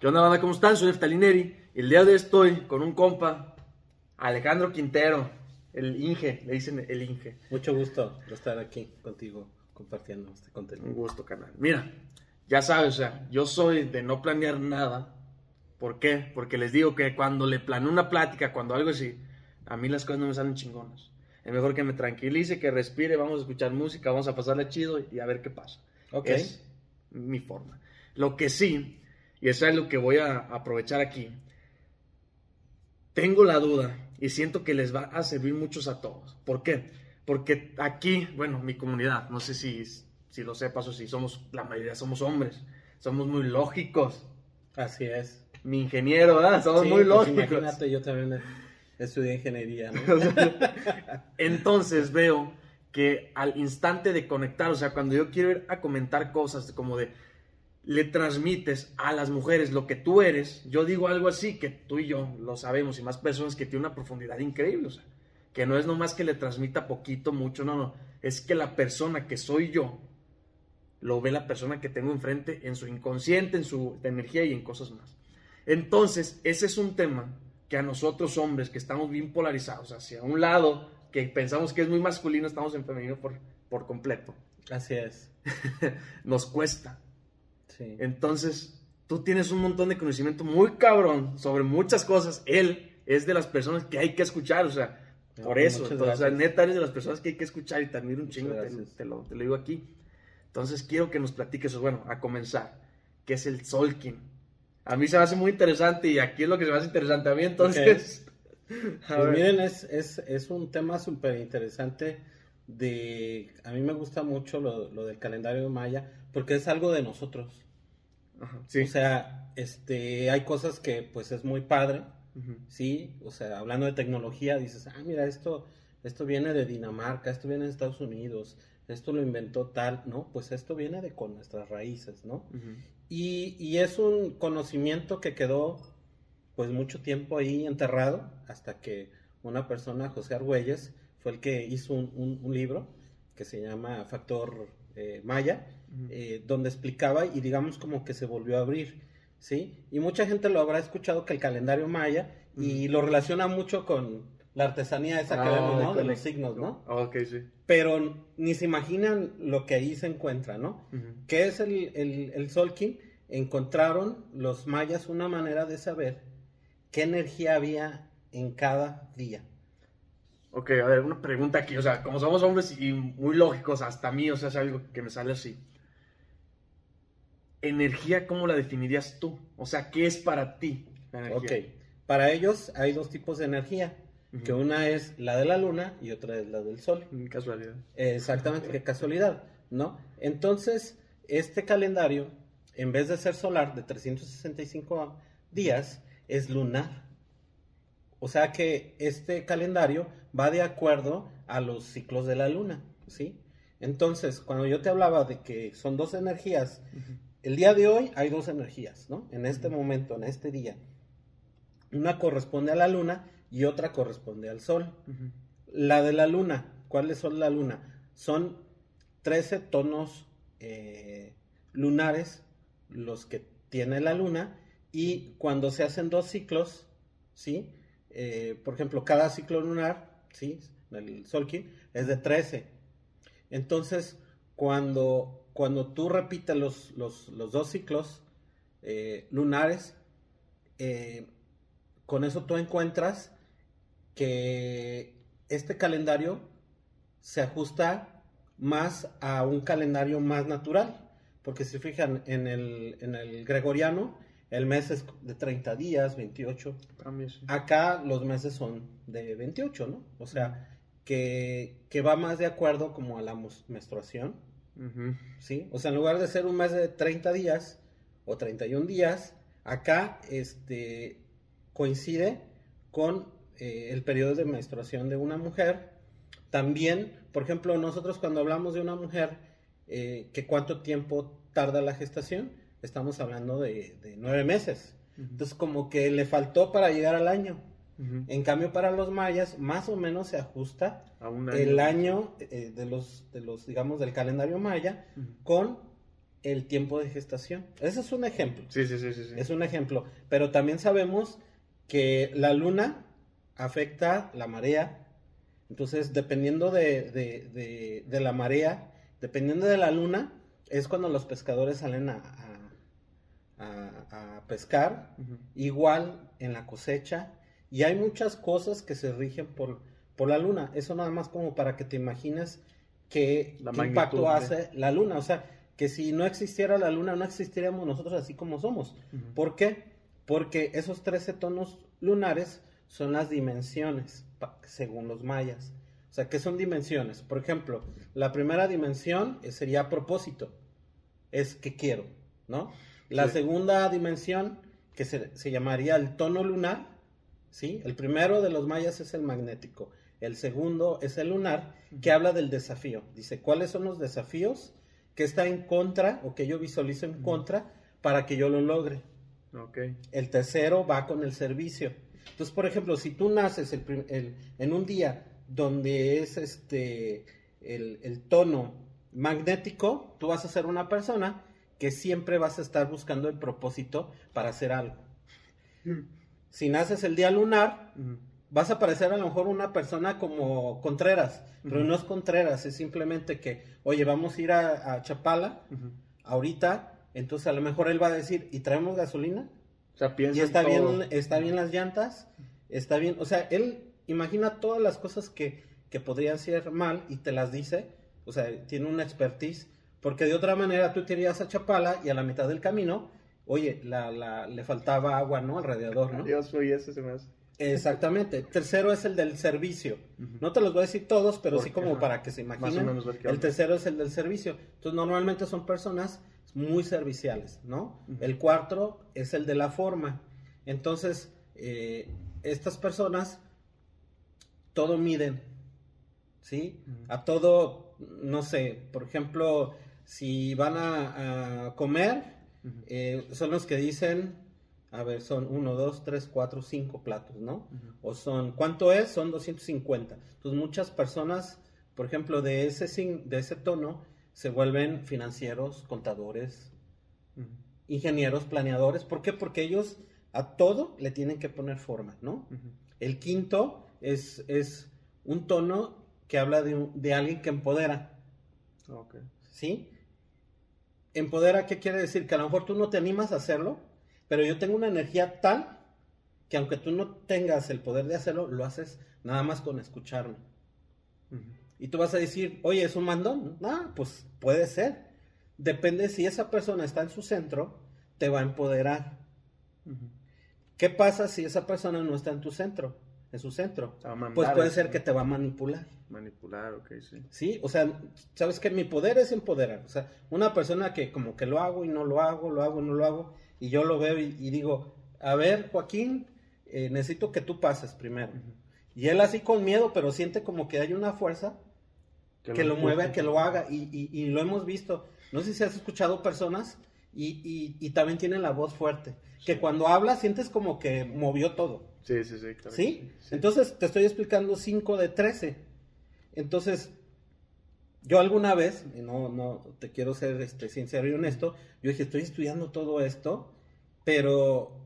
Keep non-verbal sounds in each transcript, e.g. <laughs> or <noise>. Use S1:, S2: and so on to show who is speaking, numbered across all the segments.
S1: ¿Qué onda, banda? ¿Cómo están? Soy Eftalineri. El día de hoy estoy con un compa, Alejandro Quintero, el Inge, le dicen el Inge.
S2: Mucho gusto de estar aquí contigo compartiendo este contenido.
S1: Un gusto, canal. Mira, ya sabes, o sea, yo soy de no planear nada. ¿Por qué? Porque les digo que cuando le planeo una plática, cuando algo así, a mí las cosas no me salen chingonas. Es mejor que me tranquilice, que respire, vamos a escuchar música, vamos a pasarle chido y a ver qué pasa.
S2: Ok.
S1: Es mi forma. Lo que sí, y eso es lo que voy a aprovechar aquí, tengo la duda y siento que les va a servir muchos a todos. ¿Por qué? Porque aquí, bueno, mi comunidad, no sé si, si lo sepas o si somos, la mayoría somos hombres, somos muy lógicos.
S2: Así es.
S1: Mi ingeniero, ¿verdad? Somos
S2: Sí,
S1: muy
S2: pues
S1: lógicos.
S2: imagínate, yo también estudié ingeniería, ¿no? <laughs>
S1: Entonces veo que al instante de conectar, o sea, cuando yo quiero ir a comentar cosas como de, le transmites a las mujeres lo que tú eres, yo digo algo así, que tú y yo lo sabemos, y más personas que tiene una profundidad increíble, o sea, que no es nomás que le transmita poquito, mucho, no, no, es que la persona que soy yo, lo ve la persona que tengo enfrente en su inconsciente, en su energía y en cosas más. Entonces, ese es un tema que a nosotros hombres que estamos bien polarizados hacia un lado, que pensamos que es muy masculino, estamos en femenino por, por completo,
S2: Así es. <laughs>
S1: nos cuesta.
S2: Sí.
S1: Entonces, tú tienes un montón de conocimiento muy cabrón sobre muchas cosas. Él es de las personas que hay que escuchar, o sea,
S2: No,
S1: por eso. Entonces, o sea,
S2: gracias.
S1: neta, eres de las personas que hay que escuchar y te admiro un
S2: Muchas
S1: chingo, te, lo, te lo digo aquí. Entonces, quiero que nos platiques, bueno, a comenzar, ¿qué es el Solkin? A mí se me hace muy interesante y aquí es lo que se me hace interesante a mí, entonces... <laughs> a
S2: Pues
S1: ver.
S2: miren, es, es, es un tema súper interesante de... A mí me gusta mucho lo, lo del calendario maya porque es algo de nosotros.
S1: Ajá, sí.
S2: O sea, este, hay cosas que pues es muy padre. Sí, o sea, hablando de tecnología, dices, ah, mira, esto, esto viene de Dinamarca, esto viene de Estados Unidos, esto lo inventó tal, ¿no? Pues esto viene de con nuestras raíces, ¿no? Y, y es un conocimiento que quedó, pues, mucho tiempo ahí enterrado, hasta que una persona, José Argüelles, fue el que hizo un, un- un libro que se llama Factor eh, Maya, Eh, donde explicaba y digamos como que se volvió a abrir, ¿sí? Y mucha gente lo habrá escuchado que el calendario maya y lo relaciona mucho con la artesanía esa que
S1: Ah,
S2: vemos, ¿no? De los signos, ¿no?
S1: Ah, Ok, sí.
S2: Pero ni se imaginan lo que ahí se encuentra, ¿no? ¿Qué es el, el, el Solkin? Encontraron los mayas una manera de saber qué energía había en cada día.
S1: Ok, a ver, una pregunta aquí, o sea, como somos hombres y muy lógicos, hasta a mí, o sea, es algo que me sale así. Energía, ¿cómo la definirías tú? O sea, ¿qué es para ti la energía?
S2: Ok, para ellos hay dos tipos de energía, que una es la de la luna y otra es la del sol.
S1: Mm, Casualidad.
S2: Exactamente, qué casualidad, ¿no? Entonces, este calendario, en vez de ser solar de 365 días, es lunar. O sea que este calendario va de acuerdo a los ciclos de la luna, ¿sí? Entonces, cuando yo te hablaba de que son dos energías, el día de hoy hay dos energías, ¿no? En este momento, en este día. Una corresponde a la luna y otra corresponde al sol. La de la luna, ¿cuáles son la luna? Son 13 tonos eh, lunares los que tiene la luna y cuando se hacen dos ciclos, ¿sí? Eh, por ejemplo, cada ciclo lunar, ¿sí? El Solkin es de 13. Entonces, cuando, cuando tú repites los, los, los dos ciclos eh, lunares, eh, con eso tú encuentras que este calendario se ajusta más a un calendario más natural. Porque si fijan, en el, en el gregoriano, el mes es de 30 días, 28.
S1: Para mí sí.
S2: Acá los meses son de 28, ¿no? O sea, que, que va más de acuerdo como a la mus- ¿sí? O sea, en lugar de ser un mes de 30 días o 31 días, acá este, coincide con eh, el periodo de menstruación de una mujer. También, por ejemplo, nosotros cuando hablamos de una mujer, eh, que cuánto tiempo tarda la gestación, estamos hablando de, de nueve meses. Entonces, como que le faltó para llegar al año. En cambio, para los mayas, más o menos se ajusta el año eh, de los, de los, digamos, del calendario maya con el tiempo de gestación. Ese es un ejemplo.
S1: Sí, sí, sí, sí. sí.
S2: Es un ejemplo. Pero también sabemos que la luna afecta la marea. Entonces, dependiendo de, de- de- de la marea, dependiendo de la luna, es cuando los pescadores salen a, a- a- a pescar. Igual en la cosecha. Y hay muchas cosas que se rigen por, por la luna. Eso nada más como para que te imagines qué,
S1: La
S2: qué
S1: magnitud
S2: impacto hace la luna. O sea, que si no existiera la luna, no existiríamos nosotros así como somos. ¿Por qué? Porque esos 13 tonos lunares son las dimensiones, según los mayas. O sea, ¿qué son dimensiones? Por ejemplo, la primera dimensión eh, sería propósito. Es que quiero, ¿no? La
S1: Sí.
S2: segunda dimensión, que se, se llamaría el tono lunar, ¿sí? El primero de los mayas es el magnético. El segundo es el lunar, que habla del desafío. Dice, ¿cuáles son los desafíos que está en contra o que yo visualizo en contra para que yo lo logre?
S1: Ok.
S2: El tercero va con el servicio. Entonces, por ejemplo, si tú naces el en un día donde es este el, el tono magnético, tú vas a ser una persona que siempre vas a estar buscando el propósito para hacer algo. Si naces el día lunar, vas a parecer a lo mejor una persona como Contreras, pero no es Contreras, es simplemente que, oye, vamos a ir a, a Chapala ahorita, entonces a lo mejor él va a decir, ¿y traemos gasolina?
S1: O sea, piensa
S2: Y
S1: en
S2: está
S1: todo.
S2: bien, está bien las llantas, está bien, o sea, él imagina todas las cosas que, que podrían ser mal y te las dice, o sea, tiene una expertise, porque de otra manera tú te irías a Chapala y a la mitad del camino, oye, la, la- le faltaba agua, ¿no? Alrededor, ¿no?
S1: Dios mío, ese se me hace.
S2: Exactamente. Tercero es el del servicio. No te los voy a decir todos, pero sí como
S1: ajá,
S2: para que se
S1: Más
S2: imaginen.
S1: o menos
S2: El tercero es el del servicio. Entonces, normalmente son personas muy serviciales, ¿no? El cuarto es el de la forma. Entonces, eh, estas personas todo miden, ¿sí? A todo, no sé, por ejemplo, si van a, a comer, Eh, son los que dicen, a ver, son uno, dos, tres, cuatro, cinco platos, ¿no? O son, ¿cuánto es? Son 250. Entonces muchas personas, por ejemplo, de ese, de ese tono, se vuelven financieros, contadores, ingenieros, planeadores. ¿Por qué? Porque ellos a todo le tienen que poner forma, ¿no? El quinto es, es un tono que habla de, un- de alguien que empodera. ¿sí? Empodera, ¿qué quiere decir? Que a lo mejor tú no te animas a hacerlo, pero yo tengo una energía tal que aunque tú no tengas el poder de hacerlo, lo haces nada más con escucharme. Y tú vas a decir, oye, ¿es un mandón? Ah, pues puede ser. Depende si esa persona está en su centro, te va a empoderar. ¿Qué pasa si esa persona no está en tu centro? En su centro.
S1: Mandar
S2: Pues puede ser que te va a manipular.
S1: Manipular, ok, sí.
S2: ¿Sí? O sea, sabes que mi poder es empoderar. O sea, una persona que como que lo hago y no lo hago, lo hago y no lo hago, y yo lo veo y, y digo, a ver, Joaquín, eh, necesito que tú pases primero. Y él así con miedo, pero siente como que hay una fuerza que lo mueve que lo haga. Y, y- y lo hemos visto. No sé si has escuchado personas y, y- y también tienen la voz fuerte. Que cuando habla sientes como que movió todo.
S1: Sí, sí, sí. claro
S2: ¿Sí?
S1: sí.
S2: Entonces te estoy explicando 5 de 13. Entonces, yo alguna vez, y no, no te quiero ser este, sincero y honesto, yo dije, estoy estudiando todo esto, pero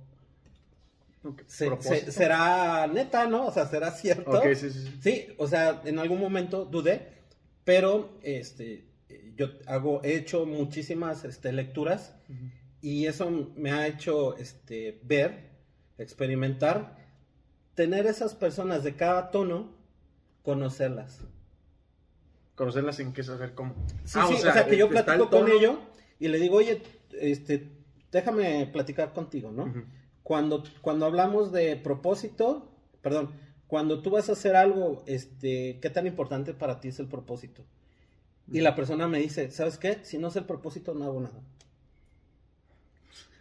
S2: se- se- será neta, ¿no? O sea, será cierto.
S1: Sí, sí, sí.
S2: Sí, o sea, en algún momento dudé, pero este, yo hago, he hecho muchísimas este, lecturas y eso me ha hecho este, ver, experimentar, tener esas personas de cada tono, conocerlas.
S1: Conocerlas sin que saber cómo.
S2: Sí,
S1: Ah,
S2: sí, o sea, que yo
S1: el
S2: platico con
S1: tono.
S2: ello y le digo, oye, este, déjame platicar contigo, ¿no? Cuando, cuando hablamos de propósito, perdón, cuando tú vas a hacer algo, este, ¿qué tan importante para ti es el propósito? Y la persona me dice, ¿sabes qué? Si no es el propósito, no hago nada.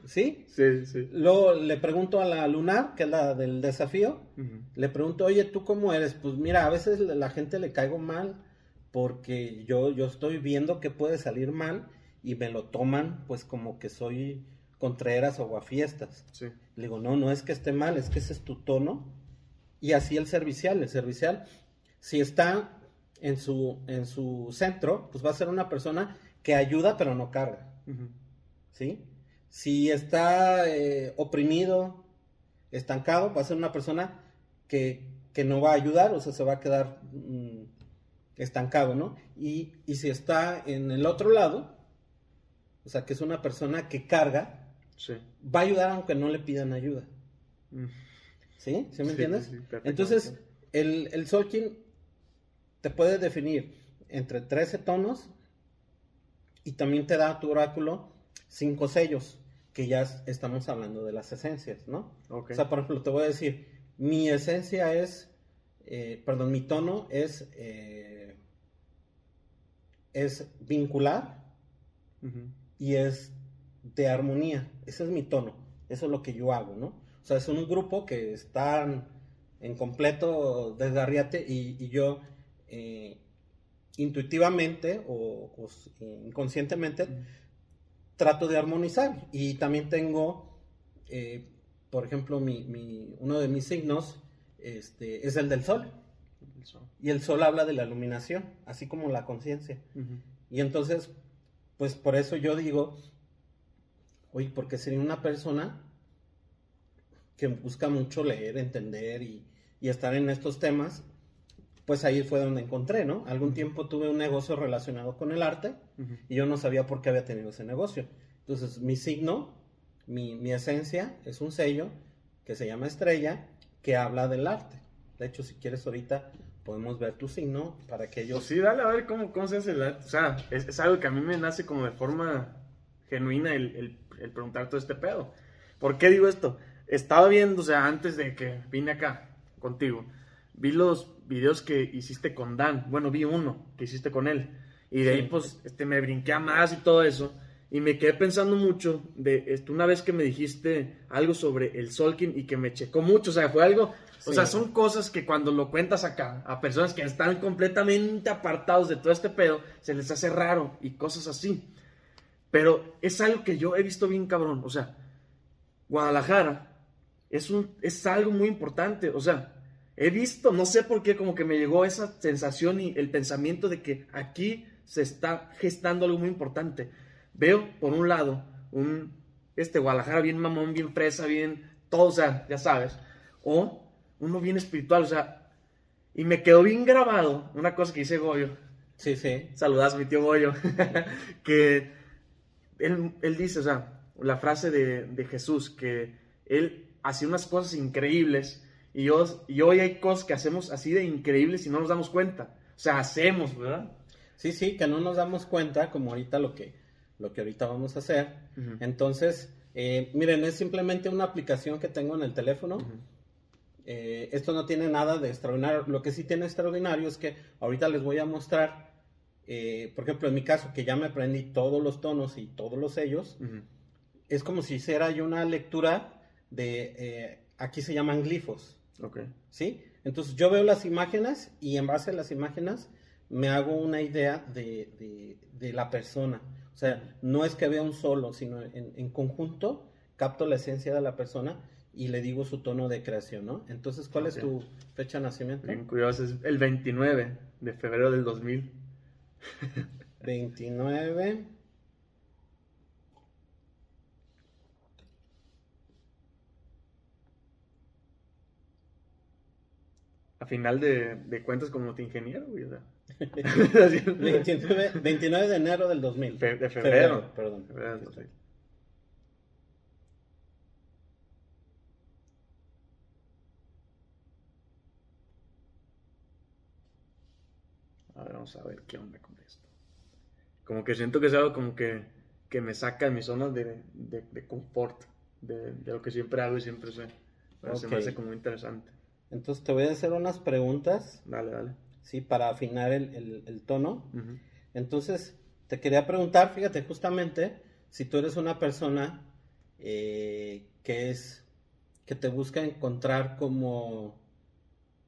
S2: ¿Sí?
S1: Sí, sí.
S2: Luego le pregunto a la lunar, que es la del desafío, le pregunto, oye, ¿tú cómo eres? Pues mira, a veces la gente le caigo mal porque yo, yo estoy viendo que puede salir mal y me lo toman pues como que soy contreras o aguafiestas.
S1: Sí.
S2: Le digo, no, no es que esté mal, es que ese es tu tono. Y así el servicial, el servicial, si está en su, en su centro, pues va a ser una persona que ayuda pero no carga. ¿sí? Si está eh, oprimido, estancado, va a ser una persona que, que no va a ayudar, o sea, se va a quedar mm, estancado, ¿no? Y, y si está en el otro lado, o sea, que es una persona que carga,
S1: Sí.
S2: va a ayudar aunque no le pidan ayuda,
S1: Mm.
S2: ¿sí? ¿Sí me
S1: Sí,
S2: entiendes?
S1: sí.
S2: Entonces, el, el Solkin te puede definir entre 13 tonos y también te da tu oráculo cinco sellos, que ya es- estamos hablando de las esencias, ¿no? O sea, por ejemplo, te voy a decir, mi esencia es, eh, perdón, mi tono es, eh, es vincular y es de armonía. Ese es mi tono. Eso es lo que yo hago, ¿no? O sea, es un grupo que están en completo desgarriate y, y yo eh, intuitivamente o, inconscientemente trato de armonizar. Y también tengo, eh, por ejemplo, mi, mi- uno de mis signos este, es el del sol.
S1: El sol.
S2: Y el sol habla de la iluminación, así como la conciencia. Y entonces, pues por eso yo digo, oye, porque sería una persona que busca mucho leer, entender y, y estar en estos temas, pues ahí fue donde encontré, ¿no? Algún tiempo tuve un negocio relacionado con el arte y yo no sabía por qué había tenido ese negocio. Entonces, mi signo, mi, mi esencia, es un sello que se llama estrella, que habla del arte. De hecho, si quieres ahorita podemos ver tu signo para que ellos...
S1: Pues sí, dale a ver cómo, cómo se hace el arte. O sea, es, es algo que a mí me nace como de forma genuina el, el- el preguntar todo este pedo. ¿Por qué digo esto? Estaba viendo, o sea, antes de que vine acá contigo, vi los videos que hiciste con Dan. Bueno, vi uno que hiciste con él. Y de
S2: Sí.
S1: ahí, pues, este, me brinqué a más y todo eso. Y me quedé pensando mucho de esto, una vez que me dijiste algo sobre el Solkin y que me checó mucho. O sea, fue algo. O sea, son cosas que cuando lo cuentas acá a personas que están completamente apartados de todo este pedo, se les hace raro y cosas así. Pero es algo que yo he visto bien cabrón. O sea, Guadalajara es, un, es algo muy importante. O sea, he visto, no sé por qué, como que me llegó esa sensación y el pensamiento de que aquí se está gestando algo muy importante. Veo, por un lado, un este Guadalajara bien mamón, bien fresa, bien todo, o sea, ya sabes. O uno bien espiritual, o sea, y me quedó bien grabado una cosa que dice Goyo.
S2: Sí, sí.
S1: Saludas, mi tío Goyo. <laughs> que él, él dice, o sea, la frase de, de Jesús, que él hacía unas cosas increíbles y, y hoy hay cosas que hacemos así de increíbles y no nos damos cuenta. O sea, hacemos, ¿verdad?
S2: Sí, sí, que no nos damos cuenta, como ahorita lo que, lo que ahorita vamos a hacer. Entonces, eh, miren, es simplemente una aplicación que tengo en el teléfono. Eh, esto no tiene nada de extraordinario. Lo que sí tiene extraordinario es que ahorita les voy a mostrar, eh, por ejemplo, en mi caso, que ya me aprendí todos los tonos y todos los sellos, es como si hiciera yo una lectura de, eh, aquí se llaman glifos,
S1: Ok.
S2: ¿sí? Entonces yo veo las imágenes y en base a las imágenes me hago una idea de, de- de la persona. O sea, no es que vea un solo, sino en, en conjunto capto la esencia de la persona y le digo su tono de creación, ¿no? Entonces, ¿cuál es tu fecha de nacimiento?
S1: Bien curioso, es el 29 de febrero del 2000.
S2: 29. <laughs>
S1: A final de, de cuentas como multiingeniero, güey. O sea. <laughs>
S2: 29, 29 de enero del 2000.
S1: Fe- de febrero.
S2: perdón.
S1: Febrero del 2000. A ver, vamos a ver qué onda con esto. Como que siento que es algo como que, que me saca de mi zona de, de, de confort, de, de lo que siempre hago y siempre sé. Pero Se me hace como interesante.
S2: Entonces te voy a hacer unas preguntas,
S1: Dale, dale.
S2: ¿sí? Para afinar el, el- el tono. Entonces, te quería preguntar, fíjate, justamente, si tú eres una persona eh, que es, que te busca encontrar como,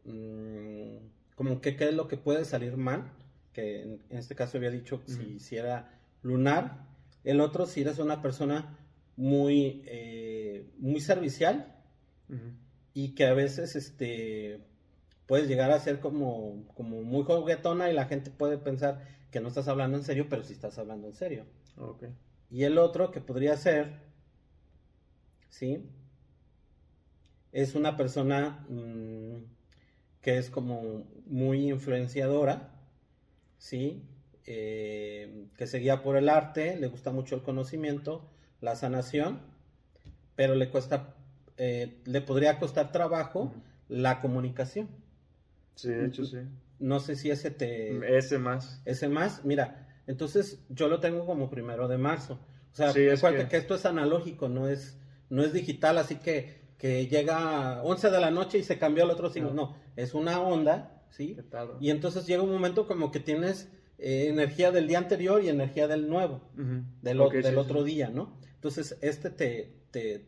S2: mm, como que qué es lo que puede salir mal, que en, en este caso había dicho si,
S1: Ujú.
S2: si era lunar, el otro si eres una persona muy, eh, muy servicial
S1: Ujú.
S2: Y que a veces este puedes llegar a ser como, como muy juguetona y la gente puede pensar que no estás hablando en serio, pero sí estás hablando en serio.
S1: Ok.
S2: Y el otro que podría ser, ¿sí? Es una persona mm, que es como muy influenciadora, ¿sí? Eh, que se guía por el arte, le gusta mucho el conocimiento, la sanación, pero le cuesta, eh, le podría costar trabajo la comunicación.
S1: Sí, de hecho sí.
S2: No sé si ese te...
S1: Ese más.
S2: Ese más, mira, entonces yo lo tengo como primero de marzo. O sea,
S1: Sí, es que-
S2: que... esto es analógico, no es, no es digital, así que, que llega a 11 de la noche y se cambió el otro signo.
S1: No.
S2: No, es una onda, ¿sí? Y entonces llega un momento como que tienes eh, energía del día anterior y energía del nuevo, del, del
S1: sí, sí.
S2: otro día, ¿no? Entonces este te, te,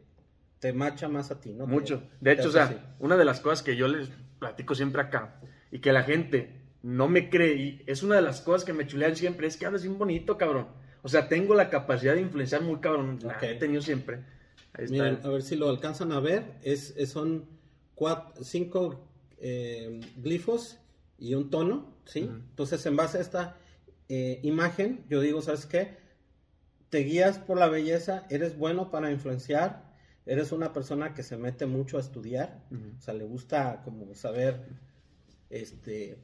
S2: te macha más a ti, ¿no? Te-
S1: Mucho. De hecho, o sea,
S2: así.
S1: una de las cosas que yo les platico siempre acá y que la gente no me cree y es una de las cosas que me chulean siempre es que hablas bien bonito, cabrón. O sea, tengo la capacidad de influenciar muy cabrón. La
S2: Ok.
S1: he tenido siempre. Ahí está.
S2: Miren, a ver si lo alcanzan a ver. Es, es- son cuatro, cinco eh, glifos y un tono, ¿sí? Entonces, en base a esta eh, imagen, yo digo, ¿sabes qué? Te guías por la belleza, eres bueno para influenciar, eres una persona que se mete mucho a estudiar, o sea, le gusta como saber, este,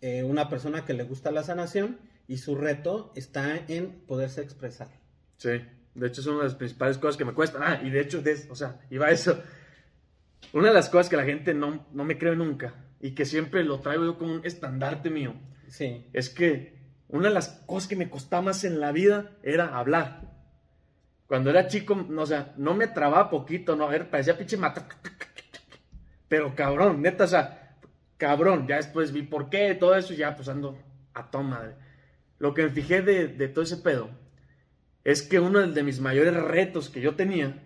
S2: eh, una persona que le gusta la sanación y su reto está en poderse expresar.
S1: Sí, de hecho es una de las principales cosas que me cuestan. Ah, y de hecho, de- o sea, iba a eso. Una de las cosas que la gente no, no me cree nunca y que siempre lo traigo yo como un estandarte mío
S2: Sí,
S1: es que una de las cosas que me costaba más en la vida era hablar. Cuando era chico, no, o sea, no me trababa poquito, no, era, parecía pinche mata. Pero cabrón, neta, o sea, cabrón, ya después vi por qué, todo eso, ya pues ando a toda. Lo que me fijé de, de todo ese pedo es que uno de mis mayores retos que yo tenía,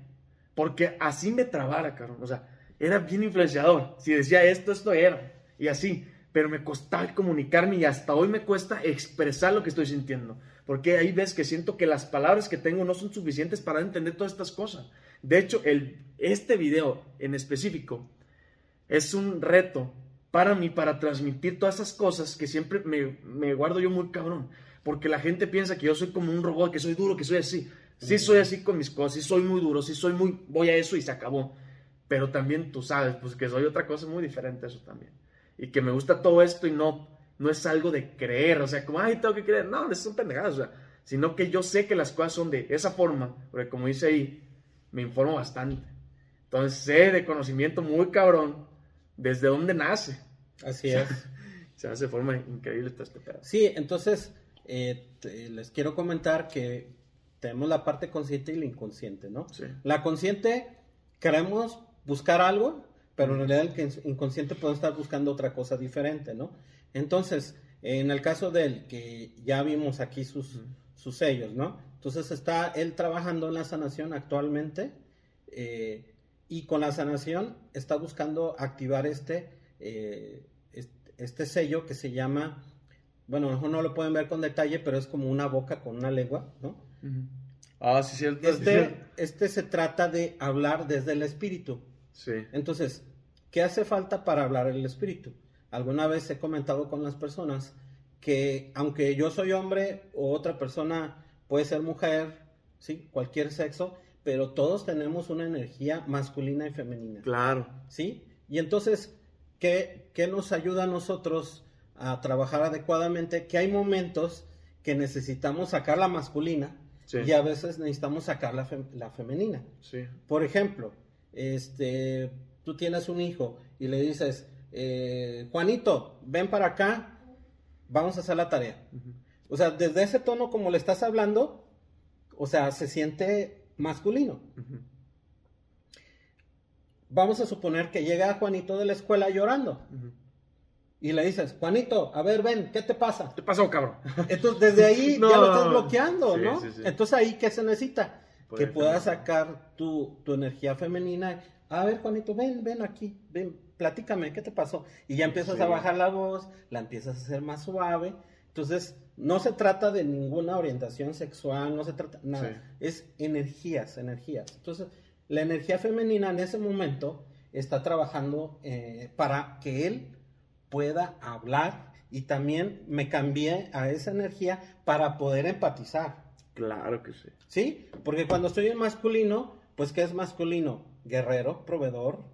S1: porque así me trabara, cabrón, o sea, era bien influenciador. Si decía esto, esto era, y así, pero me costaba comunicarme y hasta hoy me cuesta expresar lo que estoy sintiendo. Porque ahí ves que siento que las palabras que tengo no son suficientes para entender todas estas cosas. De hecho, el, este video en específico es un reto para mí, para transmitir todas esas cosas que siempre me, guardo yo muy cabrón. Porque la gente piensa que yo soy como un robot, que soy duro, que soy así. Sí soy así con mis cosas, sí soy muy duro, sí soy muy, voy a eso y se acabó. Pero también tú sabes, pues que soy otra cosa muy diferente a eso también. Y que me gusta todo esto y no, no es algo de creer, o sea, como, ay, tengo que creer. No, eso son pendejadas, o sea, sino que yo sé que las cosas son de esa forma, porque como dice ahí, me informo bastante. Entonces sé de conocimiento muy cabrón desde dónde nace.
S2: así <laughs> es.
S1: Se hace de forma increíble todo este.
S2: Sí, entonces eh, te- les quiero comentar que tenemos la parte consciente y la inconsciente, ¿no?
S1: Sí.
S2: La consciente queremos buscar algo, pero en realidad el que- inconsciente puede estar buscando otra cosa diferente, ¿no? Entonces, en el caso del que ya vimos aquí sus, sus sellos, ¿no? Entonces está él trabajando en la sanación actualmente eh, y con la sanación está buscando activar este, eh, este, este sello que se llama, bueno, a lo mejor no lo pueden ver con detalle, pero es como una boca con una lengua, ¿no?
S1: Ah, sí, cierto.
S2: Este, este se trata de hablar desde el espíritu.
S1: Sí.
S2: Entonces, ¿qué hace falta para hablar el espíritu? Alguna vez he comentado con las personas que aunque yo soy hombre o otra persona puede ser mujer, ¿sí? cualquier sexo, pero todos tenemos una energía masculina y femenina.
S1: Claro.
S2: ¿sí? Y entonces, ¿qué, qué nos ayuda a nosotros a trabajar adecuadamente? Que hay momentos que necesitamos sacar la masculina
S1: Sí.
S2: y a veces necesitamos sacar la, fem- la femenina.
S1: Sí.
S2: Por ejemplo, este, tú tienes un hijo y le dices, eh, Juanito, ven para acá, vamos a hacer la tarea. O sea, desde ese tono como le estás hablando, o sea, se siente masculino. Vamos a suponer que llega Juanito de la escuela llorando y le dices, Juanito, a ver, ven, ¿qué te pasa?
S1: ¿Qué pasó, cabrón?
S2: Entonces, desde ahí
S1: No. <laughs>
S2: ya lo estás bloqueando,
S1: Sí,
S2: ¿no?
S1: sí, sí.
S2: Entonces, ahí, ¿qué se necesita?
S1: Poder
S2: que puedas sacar tu, tu energía femenina. A ver, Juanito, ven, ven aquí, ven, platícame, ¿qué te pasó? Y ya empiezas
S1: Sí.
S2: a bajar la voz, la empiezas a hacer más suave. Entonces, no se trata de ninguna orientación sexual, no se trata nada.
S1: Sí.
S2: Es energías, energías. Entonces, la energía femenina en ese momento está trabajando eh, para que él pueda hablar y también me cambié a esa energía para poder empatizar.
S1: Claro que sí.
S2: ¿Sí? Porque cuando estoy en masculino, pues ¿qué es masculino? Guerrero, proveedor.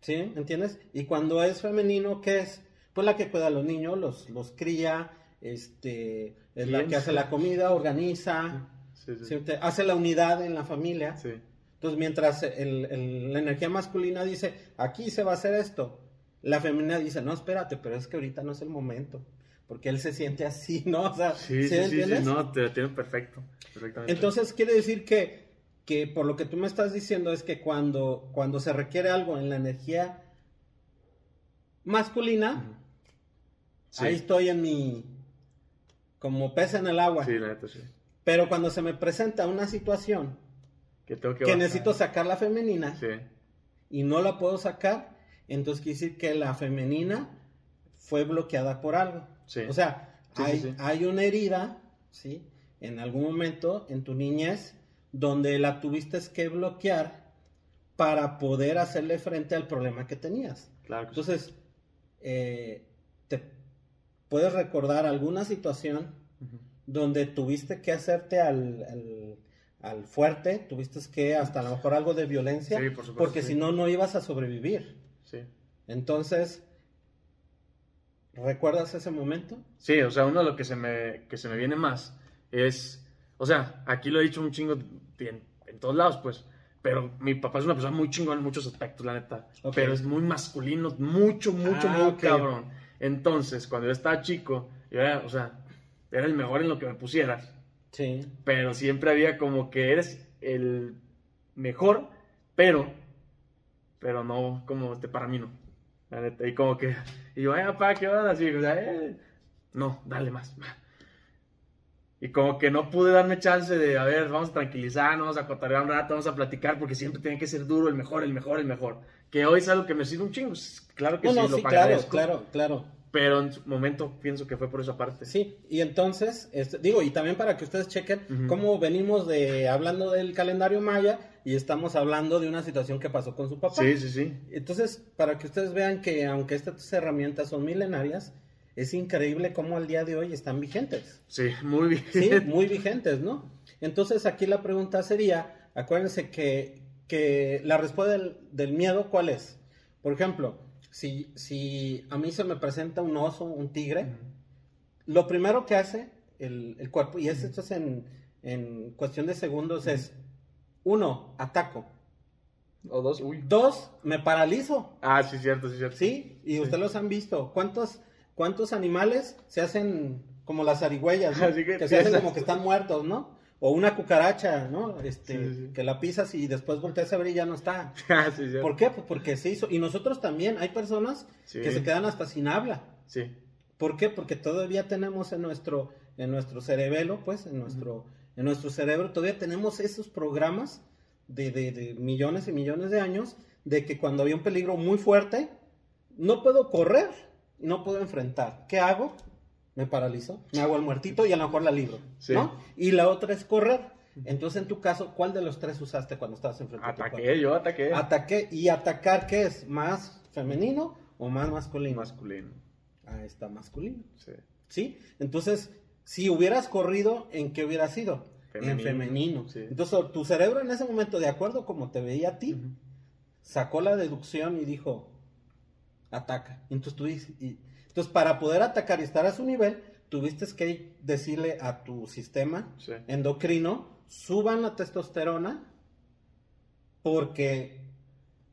S2: ¿Sí? ¿Entiendes? Y cuando es femenino, ¿qué es? Pues la que cuida a los niños, los, los cría, este, es la que hace la comida, organiza,
S1: Sí, sí.
S2: ¿sí? Te- hace la unidad en la familia. Entonces, mientras el- el- la energía masculina dice, aquí se va a hacer esto, la femenina dice, no, espérate, pero es que ahorita no es el momento, porque él se siente así, ¿no? O sea,
S1: Sí,
S2: ¿sí
S1: sí, no, te lo tiene perfecto. Perfectamente.
S2: Entonces, quiere decir que, que por lo que tú me estás diciendo es que cuando, cuando se requiere algo en la energía masculina.
S1: Sí.
S2: ahí estoy en mi, como pez en el agua.
S1: Sí, la neta, sí.
S2: Pero cuando se me presenta una situación
S1: Que tengo que
S2: que
S1: bajar.
S2: necesito sacar la femenina,
S1: Sí.
S2: y no la puedo sacar, entonces quiere decir que la femenina fue bloqueada por algo.
S1: Sí.
S2: O sea, hay, hay una herida, ¿sí? En algún momento en tu niñez donde la tuviste que bloquear para poder hacerle frente al problema que tenías.
S1: Claro.
S2: Entonces, eh, ¿te puedes recordar alguna situación donde tuviste que hacerte al, al- al fuerte, tuviste que hasta a lo mejor algo de violencia,
S1: Sí, por supuesto,
S2: porque
S1: sí.
S2: si no, no ibas a sobrevivir.
S1: Sí.
S2: Entonces, ¿recuerdas ese momento?
S1: Sí, o sea, uno de lo que se me, que se me viene más es, o sea, aquí lo he dicho un chingo en, en todos lados, pues, pero mi papá es una persona muy chingona en muchos aspectos, la neta, pero es muy masculino, mucho, mucho,
S2: Ah,
S1: muy
S2: ok.
S1: cabrón. Entonces, cuando yo estaba chico, yo era, o sea, era el mejor en lo que me pusieras,
S2: Sí.
S1: pero siempre había como que eres el mejor, pero, pero no como este para mí no. La neta, y como que, y yo, ay, papá, ¿qué onda? Así, o sea, eh, no, dale más. Y como que no pude darme chance de, a ver, vamos a tranquilizarnos, a cotorrear un rato, vamos a platicar, porque siempre tiene que ser duro, el mejor, el mejor, el mejor. Que hoy es algo que me sirve un chingo. Claro que
S2: No,
S1: sí,
S2: no,
S1: lo
S2: sí, claro, claro, claro.
S1: Pero en su momento pienso que fue por esa parte.
S2: Sí, y entonces, este, digo, y también para que ustedes chequen
S1: Ujú.
S2: cómo venimos de hablando del calendario maya y estamos hablando de una situación que pasó con su papá.
S1: Sí, sí, sí.
S2: Entonces, para que ustedes vean que aunque estas herramientas son milenarias, es increíble cómo al día de hoy están vigentes.
S1: Sí, muy bien.
S2: Sí, <laughs> muy vigentes, ¿no? Entonces, aquí la pregunta sería, acuérdense que, que la respuesta del, del miedo, ¿cuál es? Por ejemplo, si, si a mí se me presenta un oso, un tigre, lo primero que hace el, el cuerpo, y es, esto es en, en cuestión de segundos, es, uno, ataco.
S1: O dos, uy.
S2: Dos, me paralizo.
S1: Ah, sí, cierto, sí, cierto.
S2: Sí, y
S1: Sí.
S2: ustedes los han visto. ¿Cuántos, cuántos animales se hacen como las zarigüeyas, ¿no?
S1: Que
S2: que se hacen como que están muertos, ¿no? O una cucaracha, ¿no? Este,
S1: Sí, sí, sí.
S2: que la pisas y después volteas a ver y ya no está. <laughs>
S1: Ah, sí.
S2: ¿Por qué? Pues porque se hizo. Y nosotros también, hay personas que se quedan hasta sin habla.
S1: Sí.
S2: ¿Por qué? Porque todavía tenemos en nuestro, en nuestro cerebelo, pues, en nuestro, en nuestro cerebro, todavía tenemos esos programas de, de- de millones y millones de años, de que cuando había un peligro muy fuerte, no puedo correr, no puedo enfrentar. ¿Qué hago? Me paralizo, me hago el muertito y a lo mejor la libro,
S1: Sí.
S2: ¿no? Y la otra es correr. Entonces, en tu caso, ¿cuál de los tres usaste cuando estabas tu
S1: Ataqué, yo ataqué.
S2: Ataqué. ¿Y atacar qué es? ¿Más femenino o más masculino?
S1: Masculino.
S2: Ah, está masculino.
S1: Sí.
S2: ¿Sí? Entonces, si hubieras corrido, ¿en qué hubiera sido? En
S1: Femenino,
S2: femenino.
S1: sí.
S2: Entonces, tu cerebro en ese momento, de acuerdo como te veía a ti, sacó la deducción y dijo, ataca. Entonces, tú dices, y- entonces, para poder atacar y estar a su nivel, tuviste que decirle a tu sistema
S1: Sí.
S2: endocrino, suban la testosterona, porque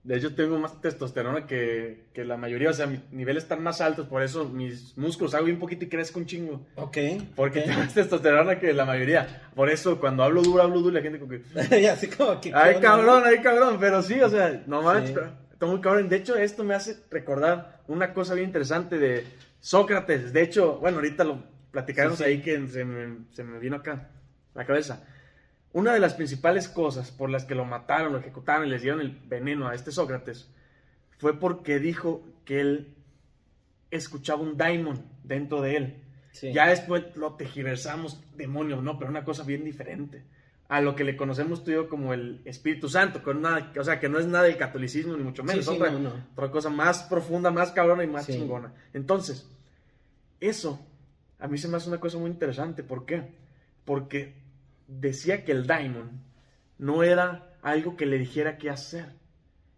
S1: De hecho, tengo más testosterona que, que la mayoría. O sea, mis niveles están más altos. Por eso mis músculos hago bien poquito y crezco un chingo.
S2: Ok.
S1: Porque
S2: ok.
S1: tengo más testosterona que la mayoría. Por eso, cuando hablo duro, hablo duro. y La gente como que. <laughs>
S2: y así como que...
S1: Ay, cabrón, ay, cabrón. Pero sí, o sea, no mames.
S2: Sí.
S1: Pero Está muy cabrón. De hecho, esto me hace recordar una cosa bien interesante de Sócrates. De hecho, bueno, ahorita lo platicaremos
S2: Sí, sí.
S1: ahí que se me, se me vino acá la cabeza. Una de las principales cosas por las que lo mataron, lo ejecutaron y les dieron el veneno a este Sócrates fue porque dijo que él escuchaba un daimon dentro de él.
S2: Sí.
S1: Ya después lo tejiversamos demonio, ¿no? Pero una cosa bien diferente a lo que le conocemos tú y yo como el Espíritu Santo, con nada, o sea, que no es nada del catolicismo ni mucho menos,
S2: Sí, sí,
S1: otra,
S2: no, no.
S1: otra cosa más profunda, más cabrona y más
S2: Sí.
S1: chingona. Entonces, eso a mí se me hace una cosa muy interesante, ¿por qué? porque decía que el Diamond no era algo que le dijera qué hacer,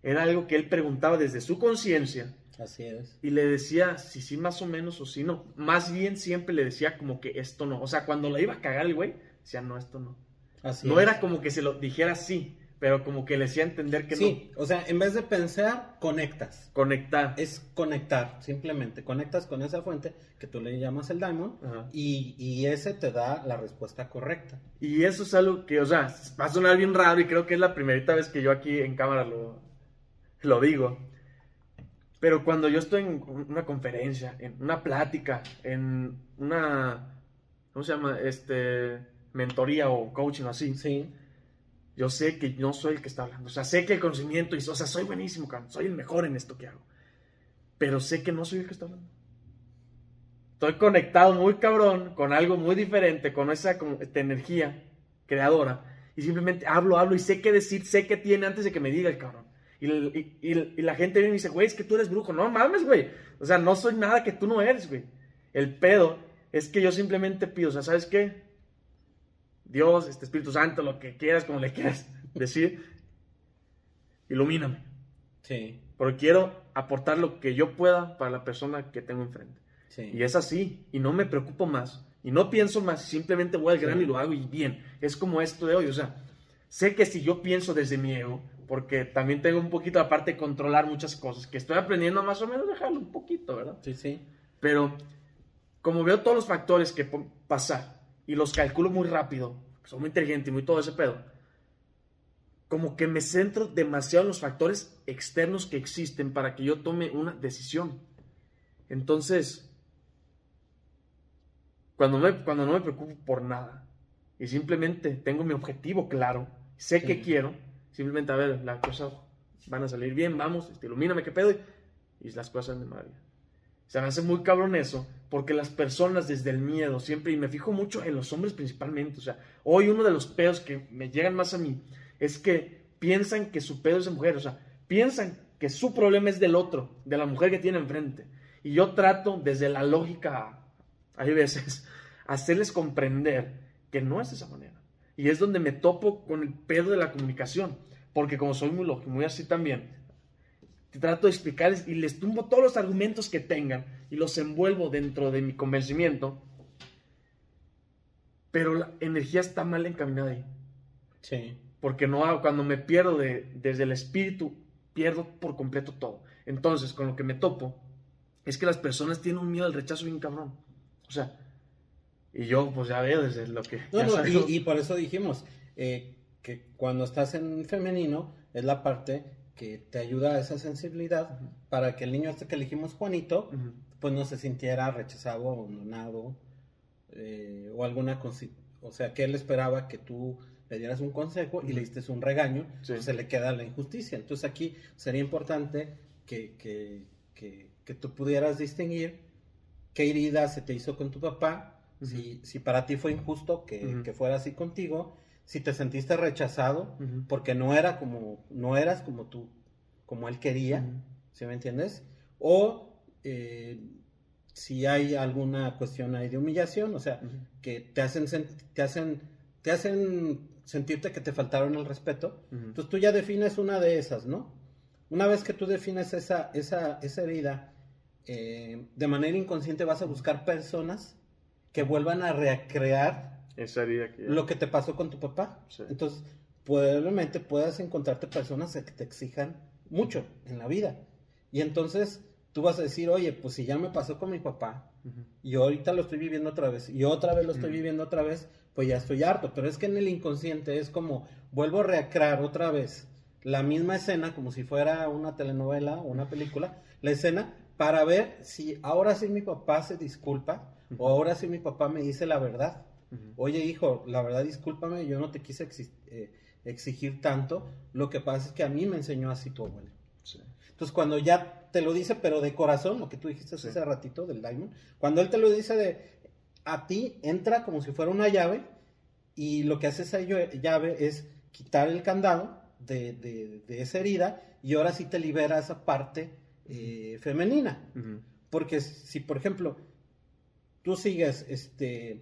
S1: era algo que él preguntaba desde su conciencia.
S2: Así es.
S1: Y le decía si sí más o menos o si no. Más bien siempre le decía como que esto no. O sea, cuando la iba a cagar el güey, decía no, esto no.
S2: Así
S1: no
S2: es.
S1: era como que se lo dijera sí, pero como que le hacía entender que
S2: Sí, o sea, en vez de pensar, conectas.
S1: no. Conectar.
S2: Es conectar, simplemente. Conectas con esa fuente que tú le llamas el diamond
S1: Ajá.
S2: y, y ese te da la respuesta correcta.
S1: Y eso es algo que, o sea, va a sonar bien raro y creo que es la primerita vez que yo aquí en cámara lo, lo digo. Pero cuando yo estoy en una conferencia, en una plática, en una, ¿cómo se llama? Este, mentoría o coaching o así,
S2: Sí,
S1: yo sé que no soy el que está hablando. O sea, sé que el conocimiento, y, o sea, soy buenísimo, cabrón, soy el mejor en esto que hago. Pero sé que no soy el que está hablando. Estoy conectado muy cabrón con algo muy diferente, con esa como, esta energía creadora. Y simplemente hablo, hablo y sé qué decir, sé qué tiene antes de que me diga el cabrón. Y, y- y- y la gente viene y me dice, güey, es que tú eres brujo. No mames, güey. O sea, no soy nada que tú no eres, güey. El pedo es que yo simplemente pido, o sea, ¿sabes qué? Dios, este Espíritu Santo, lo que quieras, como le quieras <laughs> decir, ilumíname.
S2: sí,
S1: Porque quiero aportar lo que yo pueda para la persona que tengo enfrente.
S2: sí.
S1: Y es así, y no me preocupo más, y no pienso más, simplemente voy al grano
S2: Sí.
S1: y lo hago y bien. Es como esto de hoy, o sea, sé que si yo pienso desde mi ego, porque también tengo un poquito aparte de controlar muchas cosas, que estoy aprendiendo más o menos dejarlo un poquito, ¿verdad?
S2: Sí, sí.
S1: Pero como veo todos los factores que pueden pasar y los calculo muy rápido, soy muy inteligente y muy todo ese pedo, como que me centro demasiado en los factores externos que existen para que yo tome una decisión. Entonces, cuando, me- cuando no me preocupo por nada y simplemente tengo mi objetivo claro, sé
S2: Sí.
S1: que quiero, simplemente a ver, las cosas van a salir bien, vamos, este, ilumíname qué pedo y, y las cosas de maravilla. Se me hace muy cabrón eso, porque las personas desde el miedo siempre, y me fijo mucho en los hombres principalmente, o sea, hoy uno de los pedos que me llegan más a mí es que piensan que su pedo es de mujer, o sea, piensan que su problema es del otro, de la mujer que tiene enfrente. Y yo trato desde la lógica, hay veces, <laughs> hacerles comprender que no es de esa manera. Y es donde me topo con el pedo de la comunicación, porque como soy muy lógico, muy así también, trato de explicarles y les tumbo todos los argumentos que tengan y los envuelvo dentro de mi convencimiento, pero la energía está mal encaminada ahí.
S2: Sí,
S1: Porque no hago- cuando me pierdo de, desde el espíritu, pierdo por completo todo. Entonces, con lo que me topo, es que las personas tienen un miedo al rechazo bien cabrón. O sea, y yo pues ya veo desde lo que...
S2: No,
S1: ya
S2: no,
S1: salgo.
S2: y, y por eso dijimos eh, que cuando estás en femenino es la parte que te ayuda a esa sensibilidad para que el niño este que elegimos Juanito pues no se sintiera rechazado, abandonado eh, o alguna o sea que él esperaba que tú le dieras un consejo y le diste un regaño,
S1: Sí.
S2: pues se le queda la injusticia. Entonces aquí sería importante que, que, que, que tú pudieras distinguir qué herida se te hizo con tu papá, si, si para ti fue injusto que, que fuera así contigo, si te sentiste rechazado porque no era como, no eras como tú, como él quería,
S1: Ujú.
S2: ¿sí me entiendes? O eh, si hay alguna cuestión ahí de humillación, o sea, que te hacen, te hacen, te hacen sentirte que te faltaron el respeto, entonces tú ya defines una de esas, ¿no? Una vez que tú defines esa, esa, esa herida, eh, de manera inconsciente vas a buscar personas que vuelvan a recrear
S1: Esa herida que...
S2: lo que te pasó con tu papá.
S1: Sí.
S2: Entonces, probablemente puedas encontrarte personas que te exijan mucho en la vida. Y entonces tú vas a decir, oye, pues si ya me pasó con mi papá
S1: Ujú.
S2: y ahorita lo estoy viviendo otra vez y otra vez lo estoy viviendo otra vez, pues ya estoy harto. Pero es que en el inconsciente es como vuelvo a recrear otra vez la misma escena como si fuera una telenovela o una película, la escena para ver si ahora sí mi papá se disculpa o ahora sí mi papá me dice la verdad. Oye, hijo, la verdad, discúlpame, yo no te quise exi- eh, exigir tanto. Lo que pasa es que a mí me enseñó así tu abuelo.
S1: Sí.
S2: Entonces, cuando ya te lo dice, pero de corazón, lo que tú dijiste
S1: Sí.
S2: hace ratito del Diamond, cuando él te lo dice de a ti, entra como si fuera una llave y lo que hace esa llave es quitar el candado de, de- de esa herida y ahora sí te libera esa parte eh, femenina. Porque si, por ejemplo, tú sigues este,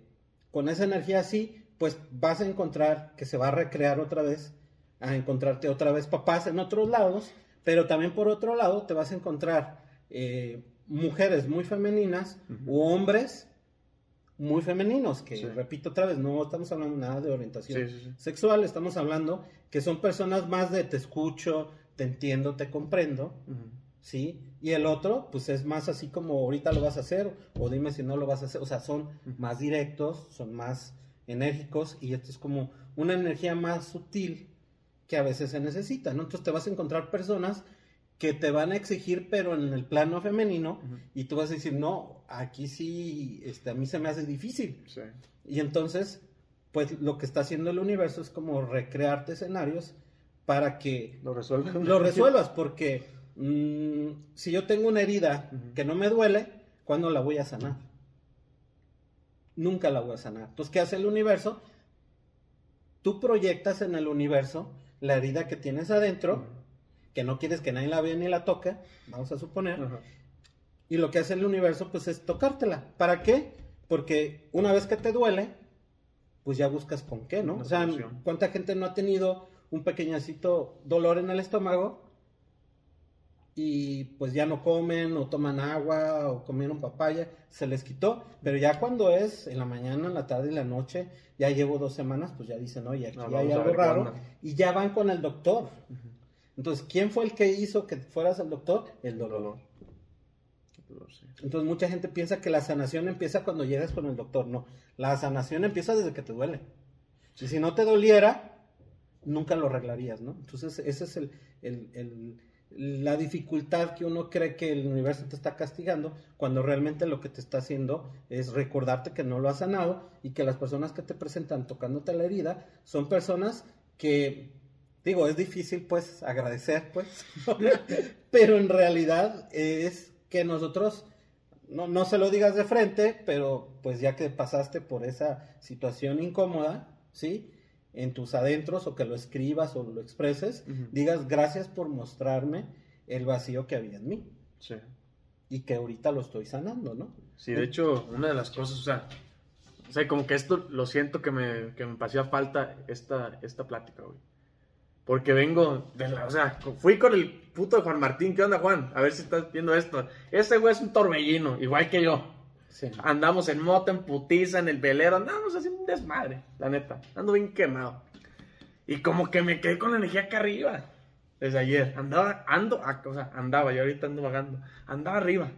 S2: con esa energía así, pues vas a encontrar que se va a recrear otra vez, a encontrarte otra vez papás en otros lados, pero también por otro lado te vas a encontrar eh, mujeres muy femeninas u hombres muy femeninos, que
S1: Sí.
S2: repito otra vez, no estamos hablando nada de orientación
S1: Sí, sí, sí.
S2: sexual, estamos hablando que son personas más de te escucho, te entiendo, te comprendo. ¿Sí? Y el otro, pues es más así como ahorita lo vas a hacer o dime si no lo vas a hacer, o sea, son más directos, son más enérgicos y esto es como una energía más sutil que a veces se necesita, ¿no? Entonces te vas a encontrar personas que te van a exigir, pero en el plano femenino, y tú vas a decir, no, aquí sí, este, a mí se me hace difícil.
S1: Sí.
S2: Y entonces, pues lo que está haciendo el universo es como recrearte escenarios para que
S1: lo
S2: resuelvas, porque mm, si yo tengo una herida que no me duele, ¿cuándo la voy a sanar? Nunca la voy a sanar. Entonces, ¿qué hace el universo? Tú proyectas en el universo la herida que tienes adentro, que no quieres que nadie la vea ni la toque, vamos a suponer, y lo que hace el universo, pues es tocártela. ¿Para qué? Porque una vez que te duele, pues ya buscas con qué, ¿no?
S1: Una
S2: o sea,
S1: solución.
S2: ¿cuánta gente no ha tenido un pequeñacito dolor en el estómago? Y pues ya no comen o toman agua o comieron papaya, se les quitó. Pero ya cuando es en la mañana, en la tarde y la noche, ya llevo dos semanas, pues ya dicen, oye, aquí
S1: No,
S2: hay algo raro. Y ya van con el doctor. Entonces, ¿quién fue el que hizo que fueras al doctor? El dolor. Entonces mucha gente piensa que la sanación empieza cuando llegas con el doctor. No, la sanación empieza desde que te duele. Y si no te doliera, nunca lo arreglarías, ¿no? Entonces esa es el, el- el- la dificultad que uno cree que el universo te está castigando, cuando realmente lo que te está haciendo es recordarte que no lo has sanado y que las personas que te presentan tocándote la herida son personas que, digo, es difícil pues agradecer, pues, <laughs> pero en realidad es que nosotros no, no se lo digas de frente, pero pues ya que pasaste por esa situación incómoda, ¿sí? En tus adentros o que lo escribas o lo expreses, digas gracias por mostrarme el vacío que había en mí
S1: Sí.
S2: y que ahorita lo estoy sanando, ¿no?
S1: Sí, de hecho, una de las cosas, o sea, o sea, como que esto lo siento que me, que me hacía falta esta, esta plática, güey. Porque vengo de la, o sea, fui con el puto Juan Martín, ¿qué onda, Juan? A ver si estás viendo esto. Ese güey es un torbellino, igual que yo. Andamos en moto, en putiza, en el velero, andamos haciendo un desmadre, la neta. Ando bien quemado. Y como que me quedé con la energía acá arriba. Desde ayer. Andaba, ando, o sea, andaba, y ahorita ando vagando. Andaba arriba.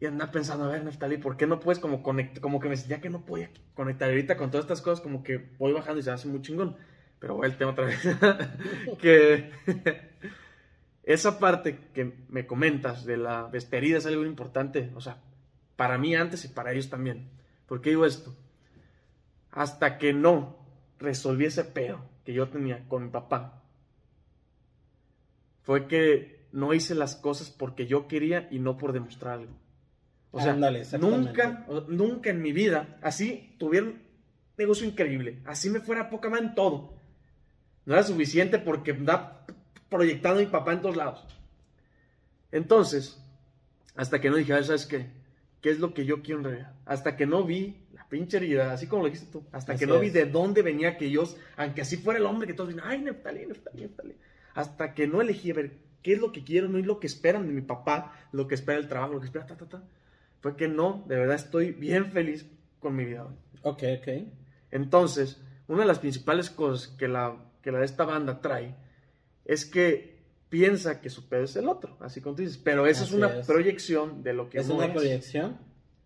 S1: Y andaba pensando, a ver, Neftali, ¿por qué no puedes como conectar? Como que me sentía que no podía conectar. Ahorita con todas estas cosas, como que voy bajando y se hace muy chingón. Pero voy al tema otra vez. <laughs> que esa parte que me comentas de la vesperida es algo importante. O sea, para mí antes y para ellos también. ¿Por qué digo esto? Hasta que no resolví ese pedo que yo tenía con mi papá, fue que no hice las cosas porque yo quería y no por demostrar algo. O sea, nunca, nunca en mi vida, así tuviera un negocio increíble, así me fuera poca más en todo. No era suficiente porque da proyectando a mi papá en todos lados. Entonces, hasta que no dije, a ver, ¿sabes qué? ¿Qué es lo que yo quiero en realidad? Hasta que no vi la pinche herida, así como lo dijiste tú, hasta
S2: Así
S1: que no vi de dónde venía que yo, aunque así fuera el hombre que todos dicen, ay, Neftali, Neftali, Neftali. Hasta que no elegí a ver qué es lo que quiero, no es lo que esperan de mi papá, lo que espera el trabajo, lo que espera, ta, ta, ta. Fue que no, de verdad estoy bien feliz con mi vida hoy.
S2: Ok, ok.
S1: Entonces, una de las principales cosas que la, que la de esta banda trae es que piensa que su pedo es el otro, así como tú dices, pero esa es una
S2: es.
S1: proyección de lo que
S2: ¿Es
S1: uno
S2: una
S1: es.
S2: proyección?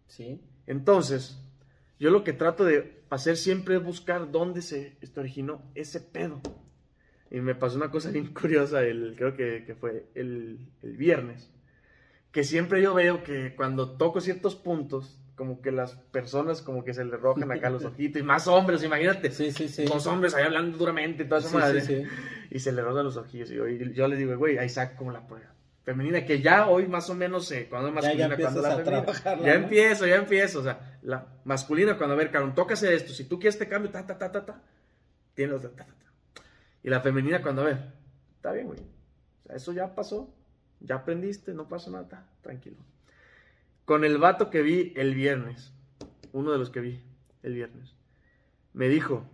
S2: Sí.
S1: Entonces, yo lo que trato de hacer siempre es buscar dónde se se originó ese pedo. Y me pasó una cosa <laughs> bien curiosa, el, creo que, que fue el, el viernes, que siempre yo veo que cuando toco ciertos puntos, como que las personas como que se le rojan acá los <laughs> ojitos, y más hombres, imagínate,
S2: Sí, sí, sí.
S1: los hombres ahí hablando duramente y toda esa
S2: Sí,
S1: madre,
S2: sí, sí.
S1: y se le rozan los ojillos, y yo, yo le digo, güey, ahí saca como la prueba. Femenina, que ya hoy más o menos sé cuando es
S2: Ya- ya
S1: masculina, cuando la femenina. Ya
S2: ¿no?
S1: empiezo, ya empiezo. O sea, la masculina, cuando a ver, Carón, tócase esto. Si tú quieres este cambio, ta, ta, ta, ta, ta. Tienes, ta, ta, ta, ta. Y la femenina, cuando a ver, está bien, güey. O sea, eso ya pasó. Ya aprendiste, no pasa nada, ta, tranquilo. Con el vato que vi el viernes, uno de los que vi el viernes, me dijo,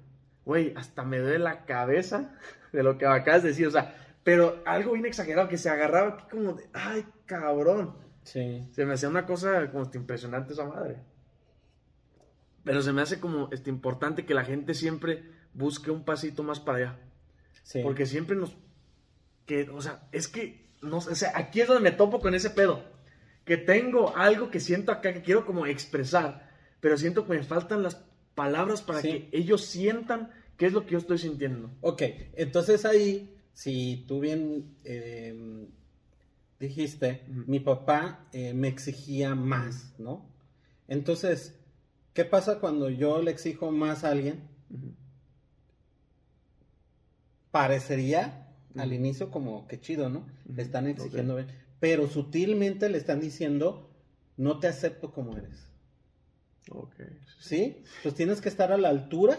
S1: güey, hasta me duele la cabeza <laughs> de lo que acabas de decir, o sea, pero algo bien exagerado, que se agarraba aquí como de, ay, cabrón.
S2: Sí.
S1: Se me hacía una cosa como impresionante esa madre. Pero se me hace como este, importante que la gente siempre busque un pasito más para allá.
S2: Sí.
S1: Porque siempre nos... Que, o sea, es que... No, o sea, aquí es donde me topo con ese pedo. Que tengo algo que siento acá que quiero como expresar. Pero siento que me faltan las palabras para
S2: Sí.
S1: que ellos sientan qué es lo que yo estoy sintiendo.
S2: Ok, entonces ahí, si tú bien eh, dijiste, mi papá eh, me exigía más, ¿no? Entonces, ¿qué pasa cuando yo le exijo más a alguien? Parecería al inicio como que chido, ¿no? Le están exigiendo, bien, pero sutilmente le están diciendo, no te acepto como eres,
S1: Ok.
S2: ¿sí? Pues tienes que estar a la altura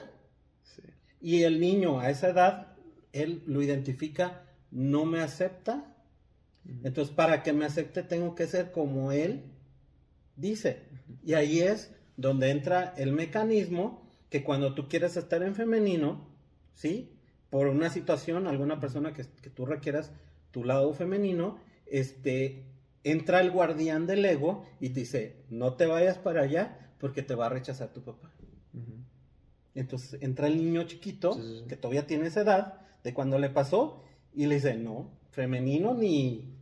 S1: Sí.
S2: y el niño a esa edad, él lo identifica, no me acepta. Entonces, para que me acepte, tengo que ser como él dice. Y ahí es donde entra el mecanismo que cuando tú quieres estar en femenino, ¿sí? Por una situación, alguna persona que, que tú requieras tu lado femenino, este, entra el guardián del ego y te dice, no te vayas para allá porque te va a rechazar tu papá. Entonces entra el niño chiquito,
S1: Sí, sí, sí.
S2: que todavía tiene esa edad, de cuando le pasó, y le dice, no, femenino ni,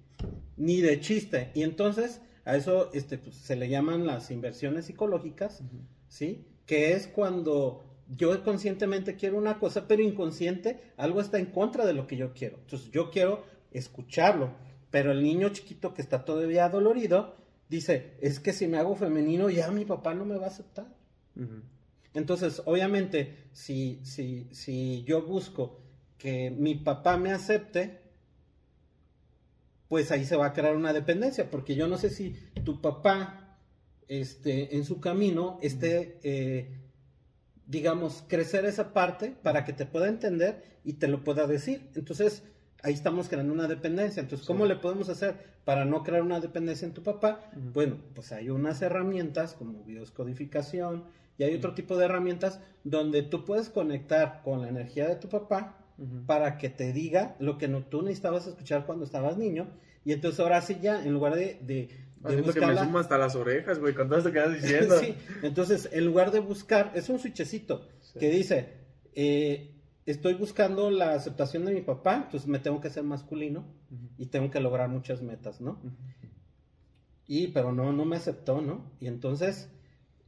S2: ni de chiste. Y entonces a eso este, pues, se le llaman las inversiones psicológicas. ¿sí? Que es cuando yo conscientemente quiero una cosa, pero inconsciente algo está en contra de lo que yo quiero. Entonces yo quiero escucharlo, pero el niño chiquito que está todavía dolorido dice, es que si me hago femenino ya mi papá no me va a aceptar. Entonces, obviamente, si, si, si yo busco que mi papá me acepte, pues ahí se va a crear una dependencia, porque yo no sé si tu papá, este, en su camino, esté, eh, digamos, crecer esa parte para que te pueda entender y te lo pueda decir. Entonces, ahí estamos creando una dependencia. Entonces, ¿cómo
S1: Sí.
S2: le podemos hacer para no crear una dependencia en tu papá? Bueno, pues hay unas herramientas como bioscodificación y hay otro tipo de herramientas donde tú puedes conectar con la energía de tu papá para que te diga lo que no, tú necesitabas escuchar cuando estabas niño. Y entonces ahora sí ya, en lugar de, de,
S1: que me suma hasta las orejas, güey, con todo esto que estás <laughs> diciendo.
S2: Sí, entonces en lugar de buscar, es un switchecito
S1: Sí.
S2: que dice, eh, estoy buscando la aceptación de mi papá, entonces me tengo que ser masculino y tengo que lograr muchas metas, ¿no? Y, pero no, no me aceptó, ¿no? Y entonces,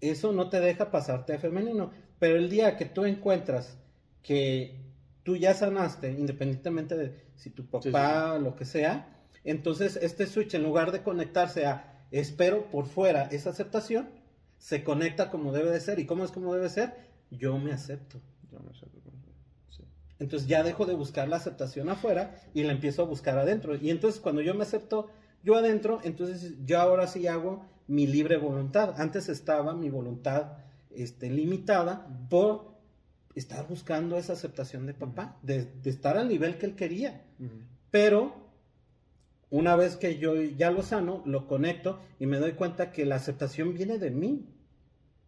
S2: eso no te deja pasarte a femenino. Pero el día que tú encuentras que tú ya sanaste, independientemente de si tu papá, lo que sea, entonces este switch, en lugar de conectarse a espero por fuera esa aceptación, se conecta como debe de ser. ¿Y cómo es como debe ser? Yo me acepto.
S1: Yo cómo- sí.
S2: Entonces ya dejo de buscar la aceptación afuera y la empiezo a buscar adentro. Y entonces cuando yo me acepto yo adentro, entonces yo ahora sí hago mi libre voluntad. Antes estaba mi voluntad este, limitada por estar buscando esa aceptación de papá, de, de estar al nivel que él quería. Pero una vez que yo ya lo sano, lo conecto y me doy cuenta que la aceptación viene de mí,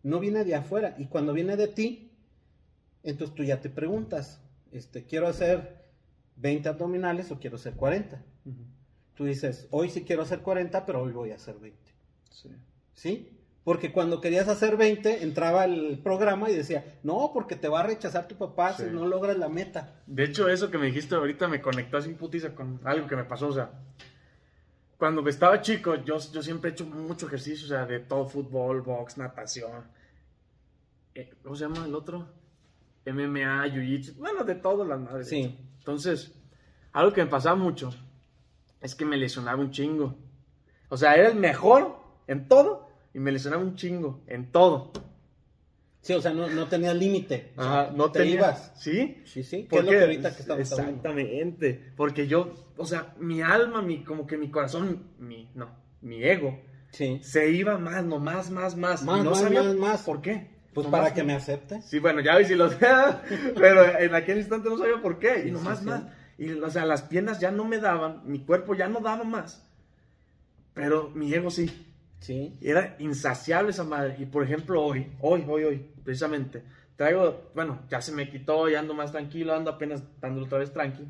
S2: no viene de afuera. Y cuando viene de ti, entonces tú ya te preguntas, este, ¿quiero hacer 20 abdominales o quiero hacer 40?
S1: Ujú.
S2: Tú dices, hoy sí quiero hacer 40, pero hoy voy a hacer 20.
S1: Sí.
S2: ¿Sí? Porque cuando querías hacer 20, entraba el programa y decía, no, porque te va a rechazar tu papá
S1: Sí.
S2: si no logras la meta.
S1: De hecho, eso que me dijiste ahorita me conectó así putiza con algo que me pasó, o sea, cuando estaba chico, yo, yo siempre he hecho mucho ejercicio, o sea, de todo, fútbol, box, natación, eh, ¿cómo se llama el otro? MMA, jiu-jitsu, bueno, de todo, las madres.
S2: Sí.
S1: Entonces, algo que me pasaba mucho es que me lesionaba un chingo. O sea, era el mejor en todo y me lesionaba un chingo en todo.
S2: Sí, o sea, no, no tenías límite.
S1: Ajá, no
S2: te
S1: tenía-
S2: ibas.
S1: ¿Sí?
S2: Sí, sí. ¿Qué
S1: ¿Por
S2: es lo que ahorita que estamos hablando?
S1: Exactamente. Porque yo, o sea, mi alma, mi, como que mi corazón, mi, no, mi ego,
S2: Sí.
S1: se iba más, no más, más, más.
S2: Más,
S1: y no
S2: más,
S1: sabía
S2: más, más.
S1: ¿Por qué?
S2: Pues
S1: Nomás
S2: para que
S1: no.
S2: me aceptes.
S1: Sí, bueno, ya ves si lo <laughs> pero en aquel instante no sabía por qué.
S2: Sí,
S1: Y nomás
S2: sí, sí.
S1: más. Y, o sea, las piernas ya no me daban, mi cuerpo ya no daba más. Pero mi ego sí.
S2: Sí.
S1: Era insaciable esa madre. Y por ejemplo, hoy, hoy, hoy, hoy, precisamente, traigo, bueno, ya se me quitó, ya ando más tranquilo, ando apenas dándolo otra vez tranqui.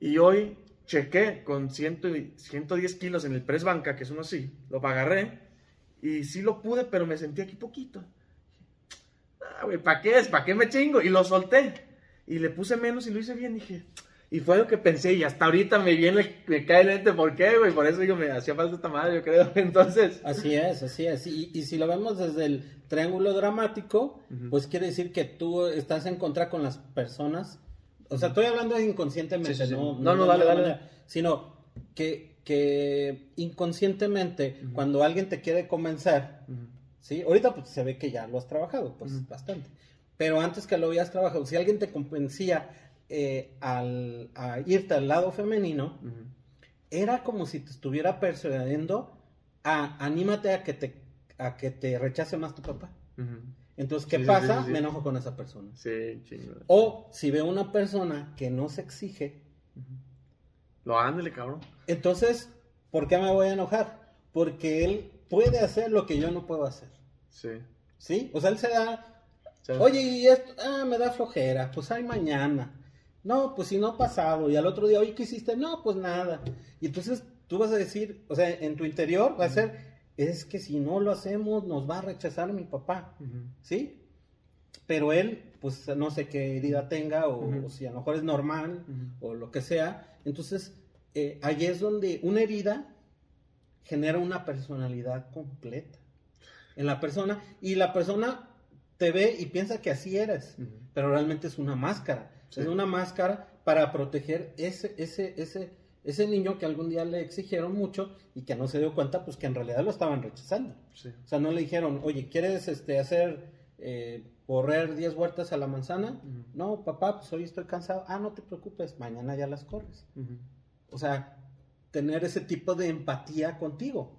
S1: Y hoy chequé con 100 y- 110 kilos en el press banca, que es uno así, lo agarré y sí lo pude, pero me sentí aquí poquito. Ah, güey, ¿para qué es? ¿Para qué me chingo? Y lo solté. Y le puse menos y lo hice bien, dije. Y fue lo que pensé, y hasta ahorita me viene, me cae el mente, ¿por qué, güey? Por eso digo, me hacía falta esta madre, yo creo. <laughs> Entonces,
S2: Así es, así es. Y, y si lo vemos desde el triángulo dramático,
S1: Ujú.
S2: pues quiere decir que tú estás en contra con las personas. O sea, estoy hablando inconscientemente,
S1: Sí, sí, sí.
S2: no,
S1: No, no,
S2: de
S1: dale, dale.
S2: manera, Sino que, que inconscientemente, cuando alguien te quiere convencer, ¿sí? Ahorita pues se ve que ya lo has trabajado, pues bastante. Pero antes que lo habías trabajado, si alguien te convencía eh, al, a irte al lado femenino, era como si te estuviera persuadiendo a anímate a que te a que te rechace más tu papá. Entonces, ¿qué
S1: Sí,
S2: pasa?
S1: sí, sí.
S2: Me enojo con esa persona.
S1: Sí, chingo.
S2: O si veo una persona que no se exige,
S1: Lo ándale, cabrón.
S2: entonces, ¿por qué me voy a enojar? Porque él puede hacer lo que yo no puedo hacer.
S1: Sí.
S2: ¿Sí? O sea, él se da, oye, y esto, ah, me da flojera, pues hay mañana. No, pues si no pasado. Y al otro día, oye, ¿qué hiciste? No, pues nada. Y entonces tú vas a decir, o sea, en tu interior va a ser, es que si no lo hacemos, nos va a rechazar mi papá. ¿Sí? Pero él, pues no sé qué herida tenga, o, si a lo mejor es normal, o lo que sea. Entonces, eh, ahí es donde una herida genera una personalidad completa en la persona, y la persona te ve y piensa que así eres, pero realmente es una máscara.
S1: Sí.
S2: Es una máscara para proteger ese, ese, ese, ese niño que algún día le exigieron mucho y que no se dio cuenta, pues que en realidad lo estaban rechazando.
S1: Sí.
S2: O sea, no le dijeron, oye, ¿quieres este, hacer, eh, correr 10 vueltas a la manzana? No, papá, pues hoy estoy cansado. Ah, no te preocupes, mañana ya las corres. O sea, tener ese tipo de empatía contigo.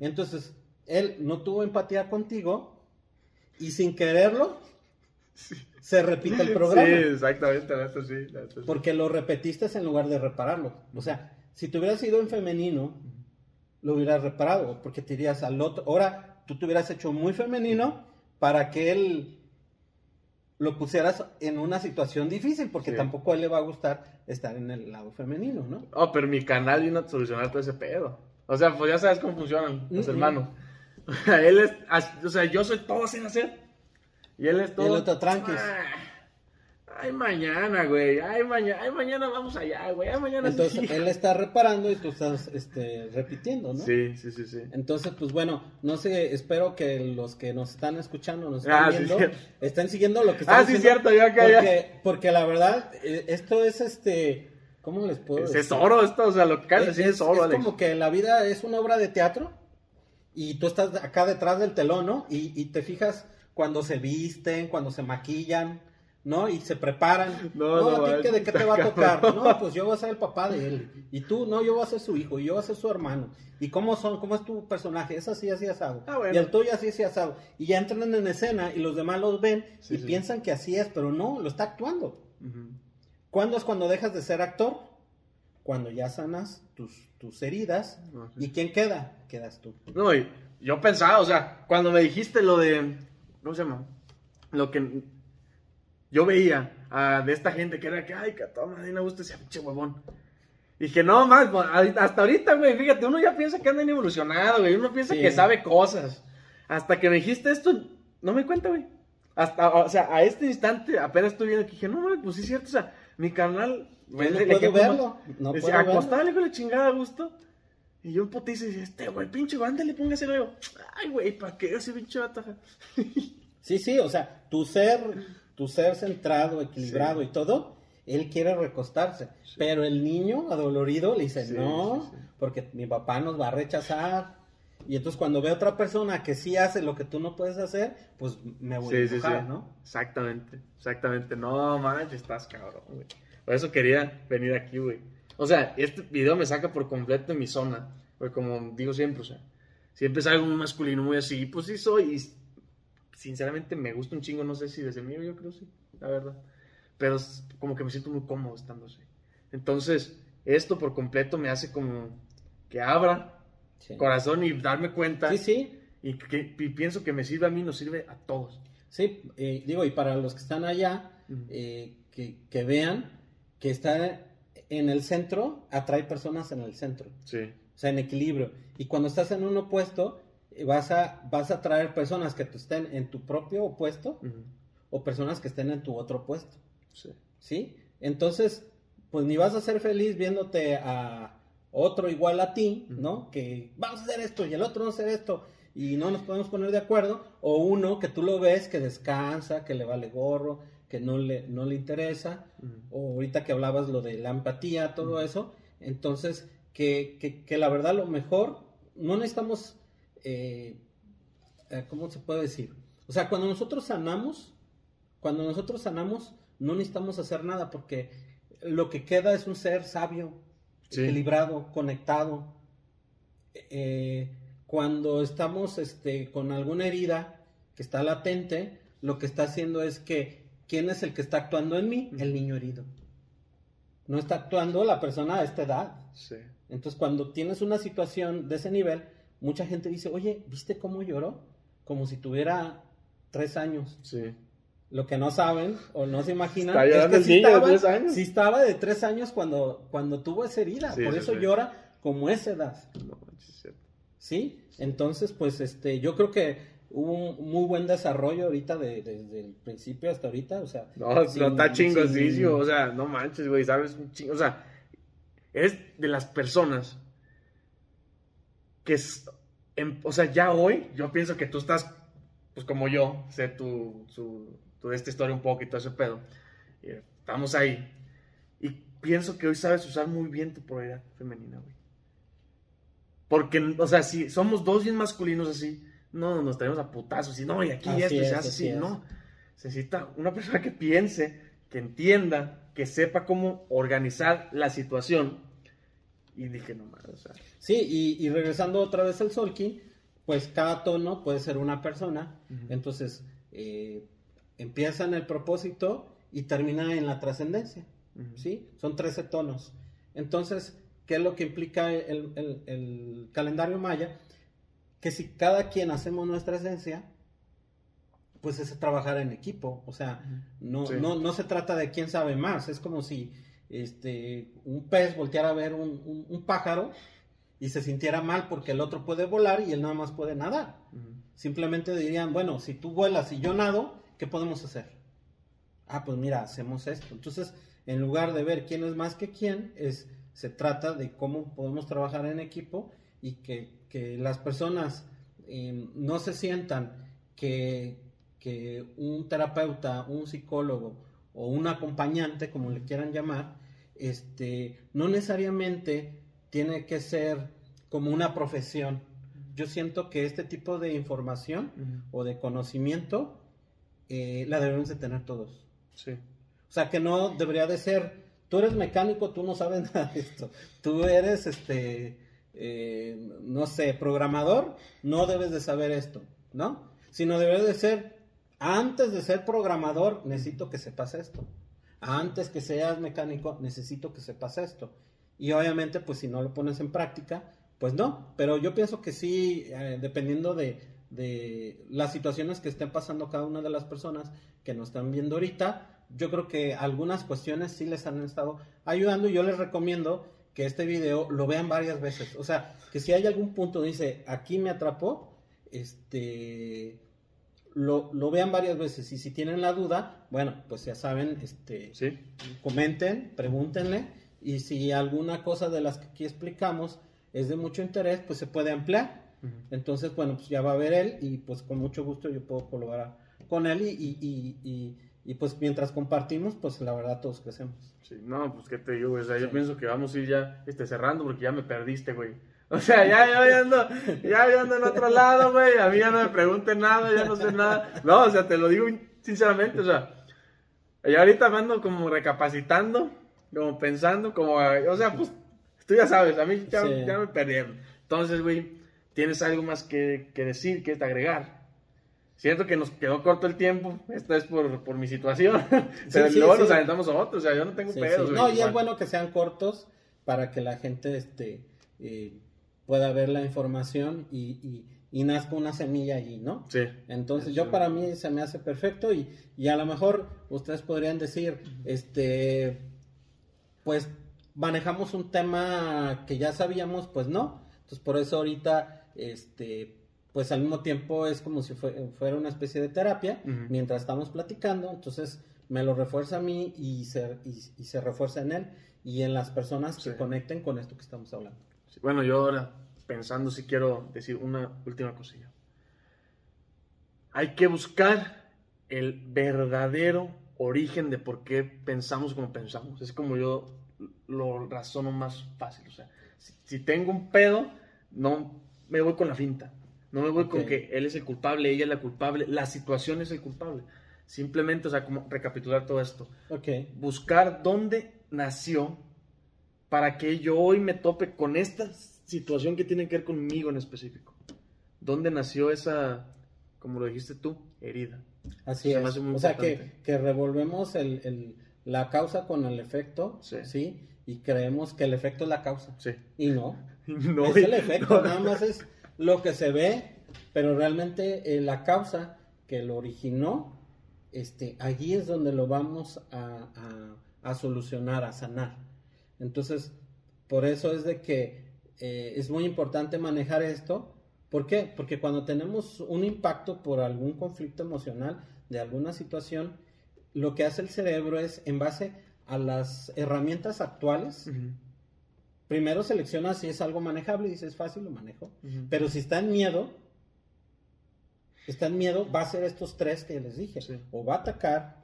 S2: Entonces, él no tuvo empatía contigo y sin quererlo, se repite el programa.
S1: Sí, exactamente, sí, neta sí.
S2: Porque lo repetiste en lugar de repararlo. O sea, si te hubieras ido en femenino, lo hubieras reparado, porque te irías al otro. Ahora, tú te hubieras hecho muy femenino para que él lo pusieras en una situación difícil, porque
S1: Sí.
S2: tampoco a él le va a gustar estar en el lado femenino, ¿no?
S1: Oh, pero mi canal vino a solucionar todo ese pedo. O sea, pues ya sabes cómo funcionan los
S2: Mm,
S1: hermanos. O <laughs> sea, él es, o sea, yo soy todo sin hacer. Y él es todo.
S2: el otro tranquis.
S1: Ah, Ay, mañana, güey. Ay, mañana, ay, mañana vamos allá, güey. Ay, mañana
S2: Entonces,
S1: sí.
S2: él está reparando y tú estás este, repitiendo, ¿no?
S1: Sí, sí, sí, sí.
S2: Entonces, pues bueno, no sé, espero que los que nos están escuchando, nos están
S1: Ah, sí,
S2: viendo,
S1: cierto.
S2: estén siguiendo lo que estamos
S1: Ah, sí, cierto, yo acá ya.
S2: porque, porque la verdad, eh, esto es este, ¿cómo les puedo
S1: Es,
S2: decir?
S1: es oro esto, o sea, lo que
S2: Es,
S1: es,
S2: es-
S1: oro,
S2: es
S1: Alex.
S2: como que la vida es una obra de teatro y tú estás acá detrás del telón, ¿no? Y, y te fijas cuando se visten, cuando se maquillan, ¿no? Y se preparan.
S1: No,
S2: No,
S1: no,
S2: ¿a ti
S1: es-
S2: qué, de qué te va a tocar?
S1: cabrón.
S2: No, pues yo voy a ser el papá de él. Y tú, no, yo voy a ser su hijo. Y yo voy a ser su hermano. ¿Y cómo son? ¿Cómo es tu personaje? Es así, así asado.
S1: Ah, bueno.
S2: Y el tuyo así, así asado. Y ya entran en escena y los demás los ven
S1: Sí,
S2: y
S1: sí.
S2: piensan que así es, pero no, lo está actuando. ¿Cuándo es cuando dejas de ser actor? Cuando ya sanas tus, tus heridas.
S1: Sí.
S2: ¿Y quién queda? Quedas tú.
S1: No, yo pensaba, o sea, cuando me dijiste lo de. ¿Cómo se llama? Lo que yo veía de esta gente que era que, ay, que a toda madre me gusta ese pinche huevón. Dije, no, más, pues, hasta ahorita, güey, fíjate, uno ya piensa que anda bien evolucionado, güey, uno piensa
S2: Sí.
S1: que sabe cosas. Hasta que me dijiste esto, no me cuenta, güey. Hasta, o sea, a este instante apenas estoy viendo que dije, no, mames, pues sí es cierto, o sea, mi canal,
S2: Yo no
S1: le- le
S2: puedo
S1: quejo
S2: verlo,
S1: más.
S2: no
S1: Decía,
S2: puedo verlo.
S1: acostable con la chingada a gusto. Y yo en putiza y decía, este güey, pinche, güey, ándale, póngase luego. Ay, güey, ¿para qué ese pinche bataja?
S2: Sí, sí, o sea, tu ser, tu ser centrado, equilibrado
S1: Sí.
S2: y todo, él quiere recostarse. Pero el niño adolorido le dice,
S1: Sí,
S2: no,
S1: sí, sí.
S2: porque mi papá nos va a rechazar. Y entonces cuando ve a otra persona que sí hace lo que tú no puedes hacer, pues me voy a
S1: Sí, sí, sí.
S2: enojar, ¿no?
S1: Exactamente, exactamente. No, manches, estás cabrón, güey. Por eso quería venir aquí, güey. O sea, este video me saca por completo de mi zona. Porque como digo siempre, o sea, siempre salgo muy masculino, muy así. Pues sí soy. Y sinceramente me gusta un chingo, no sé si desde mío, yo creo sí, la verdad. Pero es como que me siento muy cómodo estando así. Entonces, esto por completo me hace como que abra
S2: Sí.
S1: corazón y darme cuenta.
S2: Sí, sí.
S1: Y, que, y pienso que me sirve a mí, nos sirve a todos.
S2: Sí, eh, digo, y para los que están allá, eh, que, que vean que está en el centro, atrae personas en el centro,
S1: Sí.
S2: o sea, en equilibrio. Y cuando estás en un opuesto, vas a, vas a traer personas que te estén en tu propio opuesto
S1: Ujú.
S2: o personas que estén en tu otro opuesto.
S1: Sí.
S2: ¿sí? Entonces, pues ni vas a ser feliz viéndote a otro igual a ti, ¿no? Que vamos a hacer esto y el otro no hacer esto y no nos podemos poner de acuerdo, o uno que tú lo ves que descansa, que le vale gorro, que no le, no le interesa, o ahorita que hablabas lo de la empatía, todo eso, entonces, que, que, que la verdad lo mejor, no necesitamos, eh, eh, ¿cómo se puede decir? O sea, cuando nosotros sanamos, cuando nosotros sanamos, no necesitamos hacer nada porque lo que queda es un ser sabio,
S1: Sí.
S2: equilibrado, conectado. Eh, cuando estamos este, con alguna herida que está latente, lo que está haciendo es que, ¿quién es el que está actuando en mí? El niño herido. No está actuando la persona a esta edad.
S1: Sí.
S2: Entonces, cuando tienes una situación de ese nivel, mucha gente dice, oye, ¿viste cómo lloró? Como si tuviera tres años.
S1: Sí.
S2: Lo que no saben o no se imaginan es que sí
S1: niño de
S2: estaba,
S1: tres años.
S2: sí estaba de tres años cuando, cuando tuvo esa herida.
S1: Sí,
S2: Por eso
S1: sí.
S2: llora como esa edad.
S1: No manches, es cierto.
S2: ¿Sí? Entonces, pues este, yo creo que hubo un muy buen desarrollo ahorita de- desde el principio hasta ahorita. O sea,
S1: No,
S2: sin-
S1: no está chingosísimo.
S2: sin-
S1: O sea, no manches, güey, ¿sabes? Un chingo- O sea, eres de las personas que, es- em- o sea, ya hoy, yo pienso que tú estás, pues como yo, sé tu, su, tu de esta historia un poco y todo ese pedo. Estamos ahí. Y pienso que hoy sabes usar muy bien tu polaridad femenina, güey. Porque, o sea, si somos dos bien masculinos así, no nos traemos a putazos y no, y aquí
S2: Así
S1: esto y se
S2: es,
S1: hace
S2: así
S1: así, no. Se necesita una persona que piense, que entienda, que sepa cómo organizar la situación. Y dije, no o sea,
S2: Sí, y, y regresando otra vez al Solki, pues cada tono puede ser una persona. Entonces, eh, empieza en el propósito y termina en la trascendencia. ¿sí? Son 13 tonos. Entonces, ¿qué es lo que implica el, el- el calendario maya? Que si cada quien hacemos nuestra esencia, pues es trabajar en equipo. O sea, no,
S1: Sí.
S2: no, no se trata de quién sabe más. Es como si este, un pez volteara a ver un, un- un pájaro y se sintiera mal porque el otro puede volar y él nada más puede nadar. Simplemente dirían, bueno, si tú vuelas y yo nado, ¿qué podemos hacer? Ah, pues mira, hacemos esto. Entonces, en lugar de ver quién es más que quién, es, se trata de cómo podemos trabajar en equipo y que, que las personas eh, no se sientan que, que un terapeuta, un psicólogo o un acompañante, como le quieran llamar, este, no necesariamente tiene que ser como una profesión. Yo siento que este tipo de información o de conocimiento eh, la debemos de tener todos.
S1: Sí.
S2: O sea, que no debería de ser, tú eres mecánico, tú no sabes <laughs> nada de esto. Tú eres, este, eh, no sé, programador, no debes de saber esto, ¿no? Sino debe de ser, antes de ser programador, necesito que sepas esto. Antes que seas mecánico, necesito que sepas esto. Y obviamente, pues si no lo pones en práctica, pues no. Pero yo pienso que sí, eh, dependiendo de, de las situaciones que estén pasando cada una de las personas que nos están viendo ahorita, yo creo que algunas cuestiones sí les han estado ayudando y yo les recomiendo que este video lo vean varias veces. O sea, que si hay algún punto dice, aquí me atrapó, este, lo, lo vean varias veces. Y si tienen la duda, bueno, pues ya saben, este,
S1: Sí.
S2: comenten, pregúntenle y si alguna cosa de las que aquí explicamos es de mucho interés, pues se puede ampliar. Entonces, bueno, pues ya va a ver él y pues con mucho gusto yo puedo colaborar con él y, y, y, y- y, pues mientras compartimos, pues la verdad todos crecemos.
S1: Sí, no, pues qué te digo. O sea, yo pienso que vamos a ir ya este, cerrando porque ya me perdiste, güey. <laughs> O sea, ya, ya, ya ando, ya, ya ando en otro lado, güey. A mí ya no me pregunten nada, ya no sé nada. No, o sea, te lo digo sinceramente, o sea, ya ahorita me ando como recapacitando, como pensando, como, o sea, pues, tú ya sabes, a mí ya,
S2: Sí.
S1: ya me perdieron. Entonces, güey, tienes algo más que, que decir, que agregar. Siento que nos quedó corto el tiempo, esta es por, por mi situación, <laughs> pero
S2: sí,
S1: luego nos aventamos a otro, o sea, yo no tengo pedos,
S2: No, y es bueno que sean cortos para que la gente este, eh, pueda ver la información y, y- y nazca una semilla allí, ¿no?
S1: Sí.
S2: Entonces,
S1: Sí.
S2: yo para mí se me hace perfecto y, y a lo mejor ustedes podrían decir, este, pues manejamos un tema que ya sabíamos, pues no. Entonces, por eso ahorita, este, pues al mismo tiempo es como si fue- fuera una especie de terapia mientras estamos platicando. Entonces, me lo refuerza a mí y se, y, y se refuerza en él y en las personas que conecten con esto que estamos hablando.
S1: Sí, Bueno, yo ahora pensando si quiero decir una última cosilla. Hay que buscar el verdadero origen de por qué pensamos como pensamos. Es como yo lo razono más fácil. O sea, si, si tengo un pedo, no me voy con la finta. No me voy con que él es el culpable, ella es la culpable, la situación es el culpable. Simplemente, o sea, como recapitular todo esto
S2: Ok,
S1: buscar dónde nació para que yo hoy me tope con esta situación que tiene que ver conmigo en específico. ¿Dónde nació esa, como lo dijiste tú, herida?
S2: así es. O sea, que, que revolvemos el, el- la causa con el efecto,
S1: Sí.
S2: sí. Y creemos que el efecto es la causa.
S1: Sí.
S2: Y no. <laughs>
S1: No,
S2: es el efecto,
S1: no.
S2: nada más es lo que se ve, pero realmente eh, la causa que lo originó, este, allí es donde lo vamos a, a- a solucionar, a sanar. Entonces, por eso es de que eh, es muy importante manejar esto. ¿Por qué? Porque cuando tenemos un impacto por algún conflicto emocional de alguna situación, lo que hace el cerebro es, en base a las herramientas actuales, primero selecciona si es algo manejable y dices fácil, lo manejo. Pero si está en miedo, está en miedo, va a ser estos tres que les dije.
S1: Sí.
S2: O va a atacar,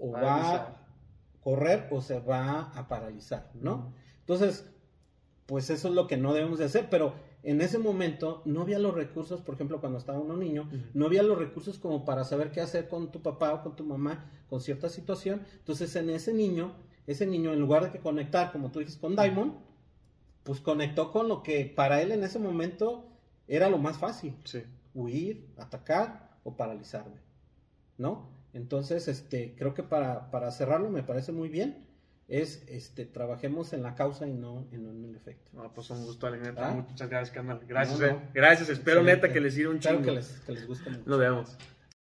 S2: o va
S1: Paralizar.
S2: a correr, o se va a paralizar, ¿no? Entonces, pues eso es lo que no debemos de hacer, pero en ese momento no había los recursos, por ejemplo, cuando estaba uno niño, no había los recursos como para saber qué hacer con tu papá o con tu mamá con cierta situación. Entonces, en ese niño, ese niño, en lugar de que conectar, como tú dices, con Diamond, pues conectó con lo que para él en ese momento era lo más fácil,
S1: Sí.
S2: huir, atacar o paralizarme, ¿no? Entonces, este, creo que para, para cerrarlo me parece muy bien, es, este, trabajemos en la causa y no en, en el efecto.
S1: No, pues un gusto, Ale, neta.
S2: Ah.
S1: Muchas gracias, carnal. Gracias,
S2: No, no.
S1: eh. Gracias. Espero,
S2: Excelente.
S1: neta, que les sirva un
S2: Espero
S1: chingo.
S2: que les, que les guste mucho.
S1: Nos vemos.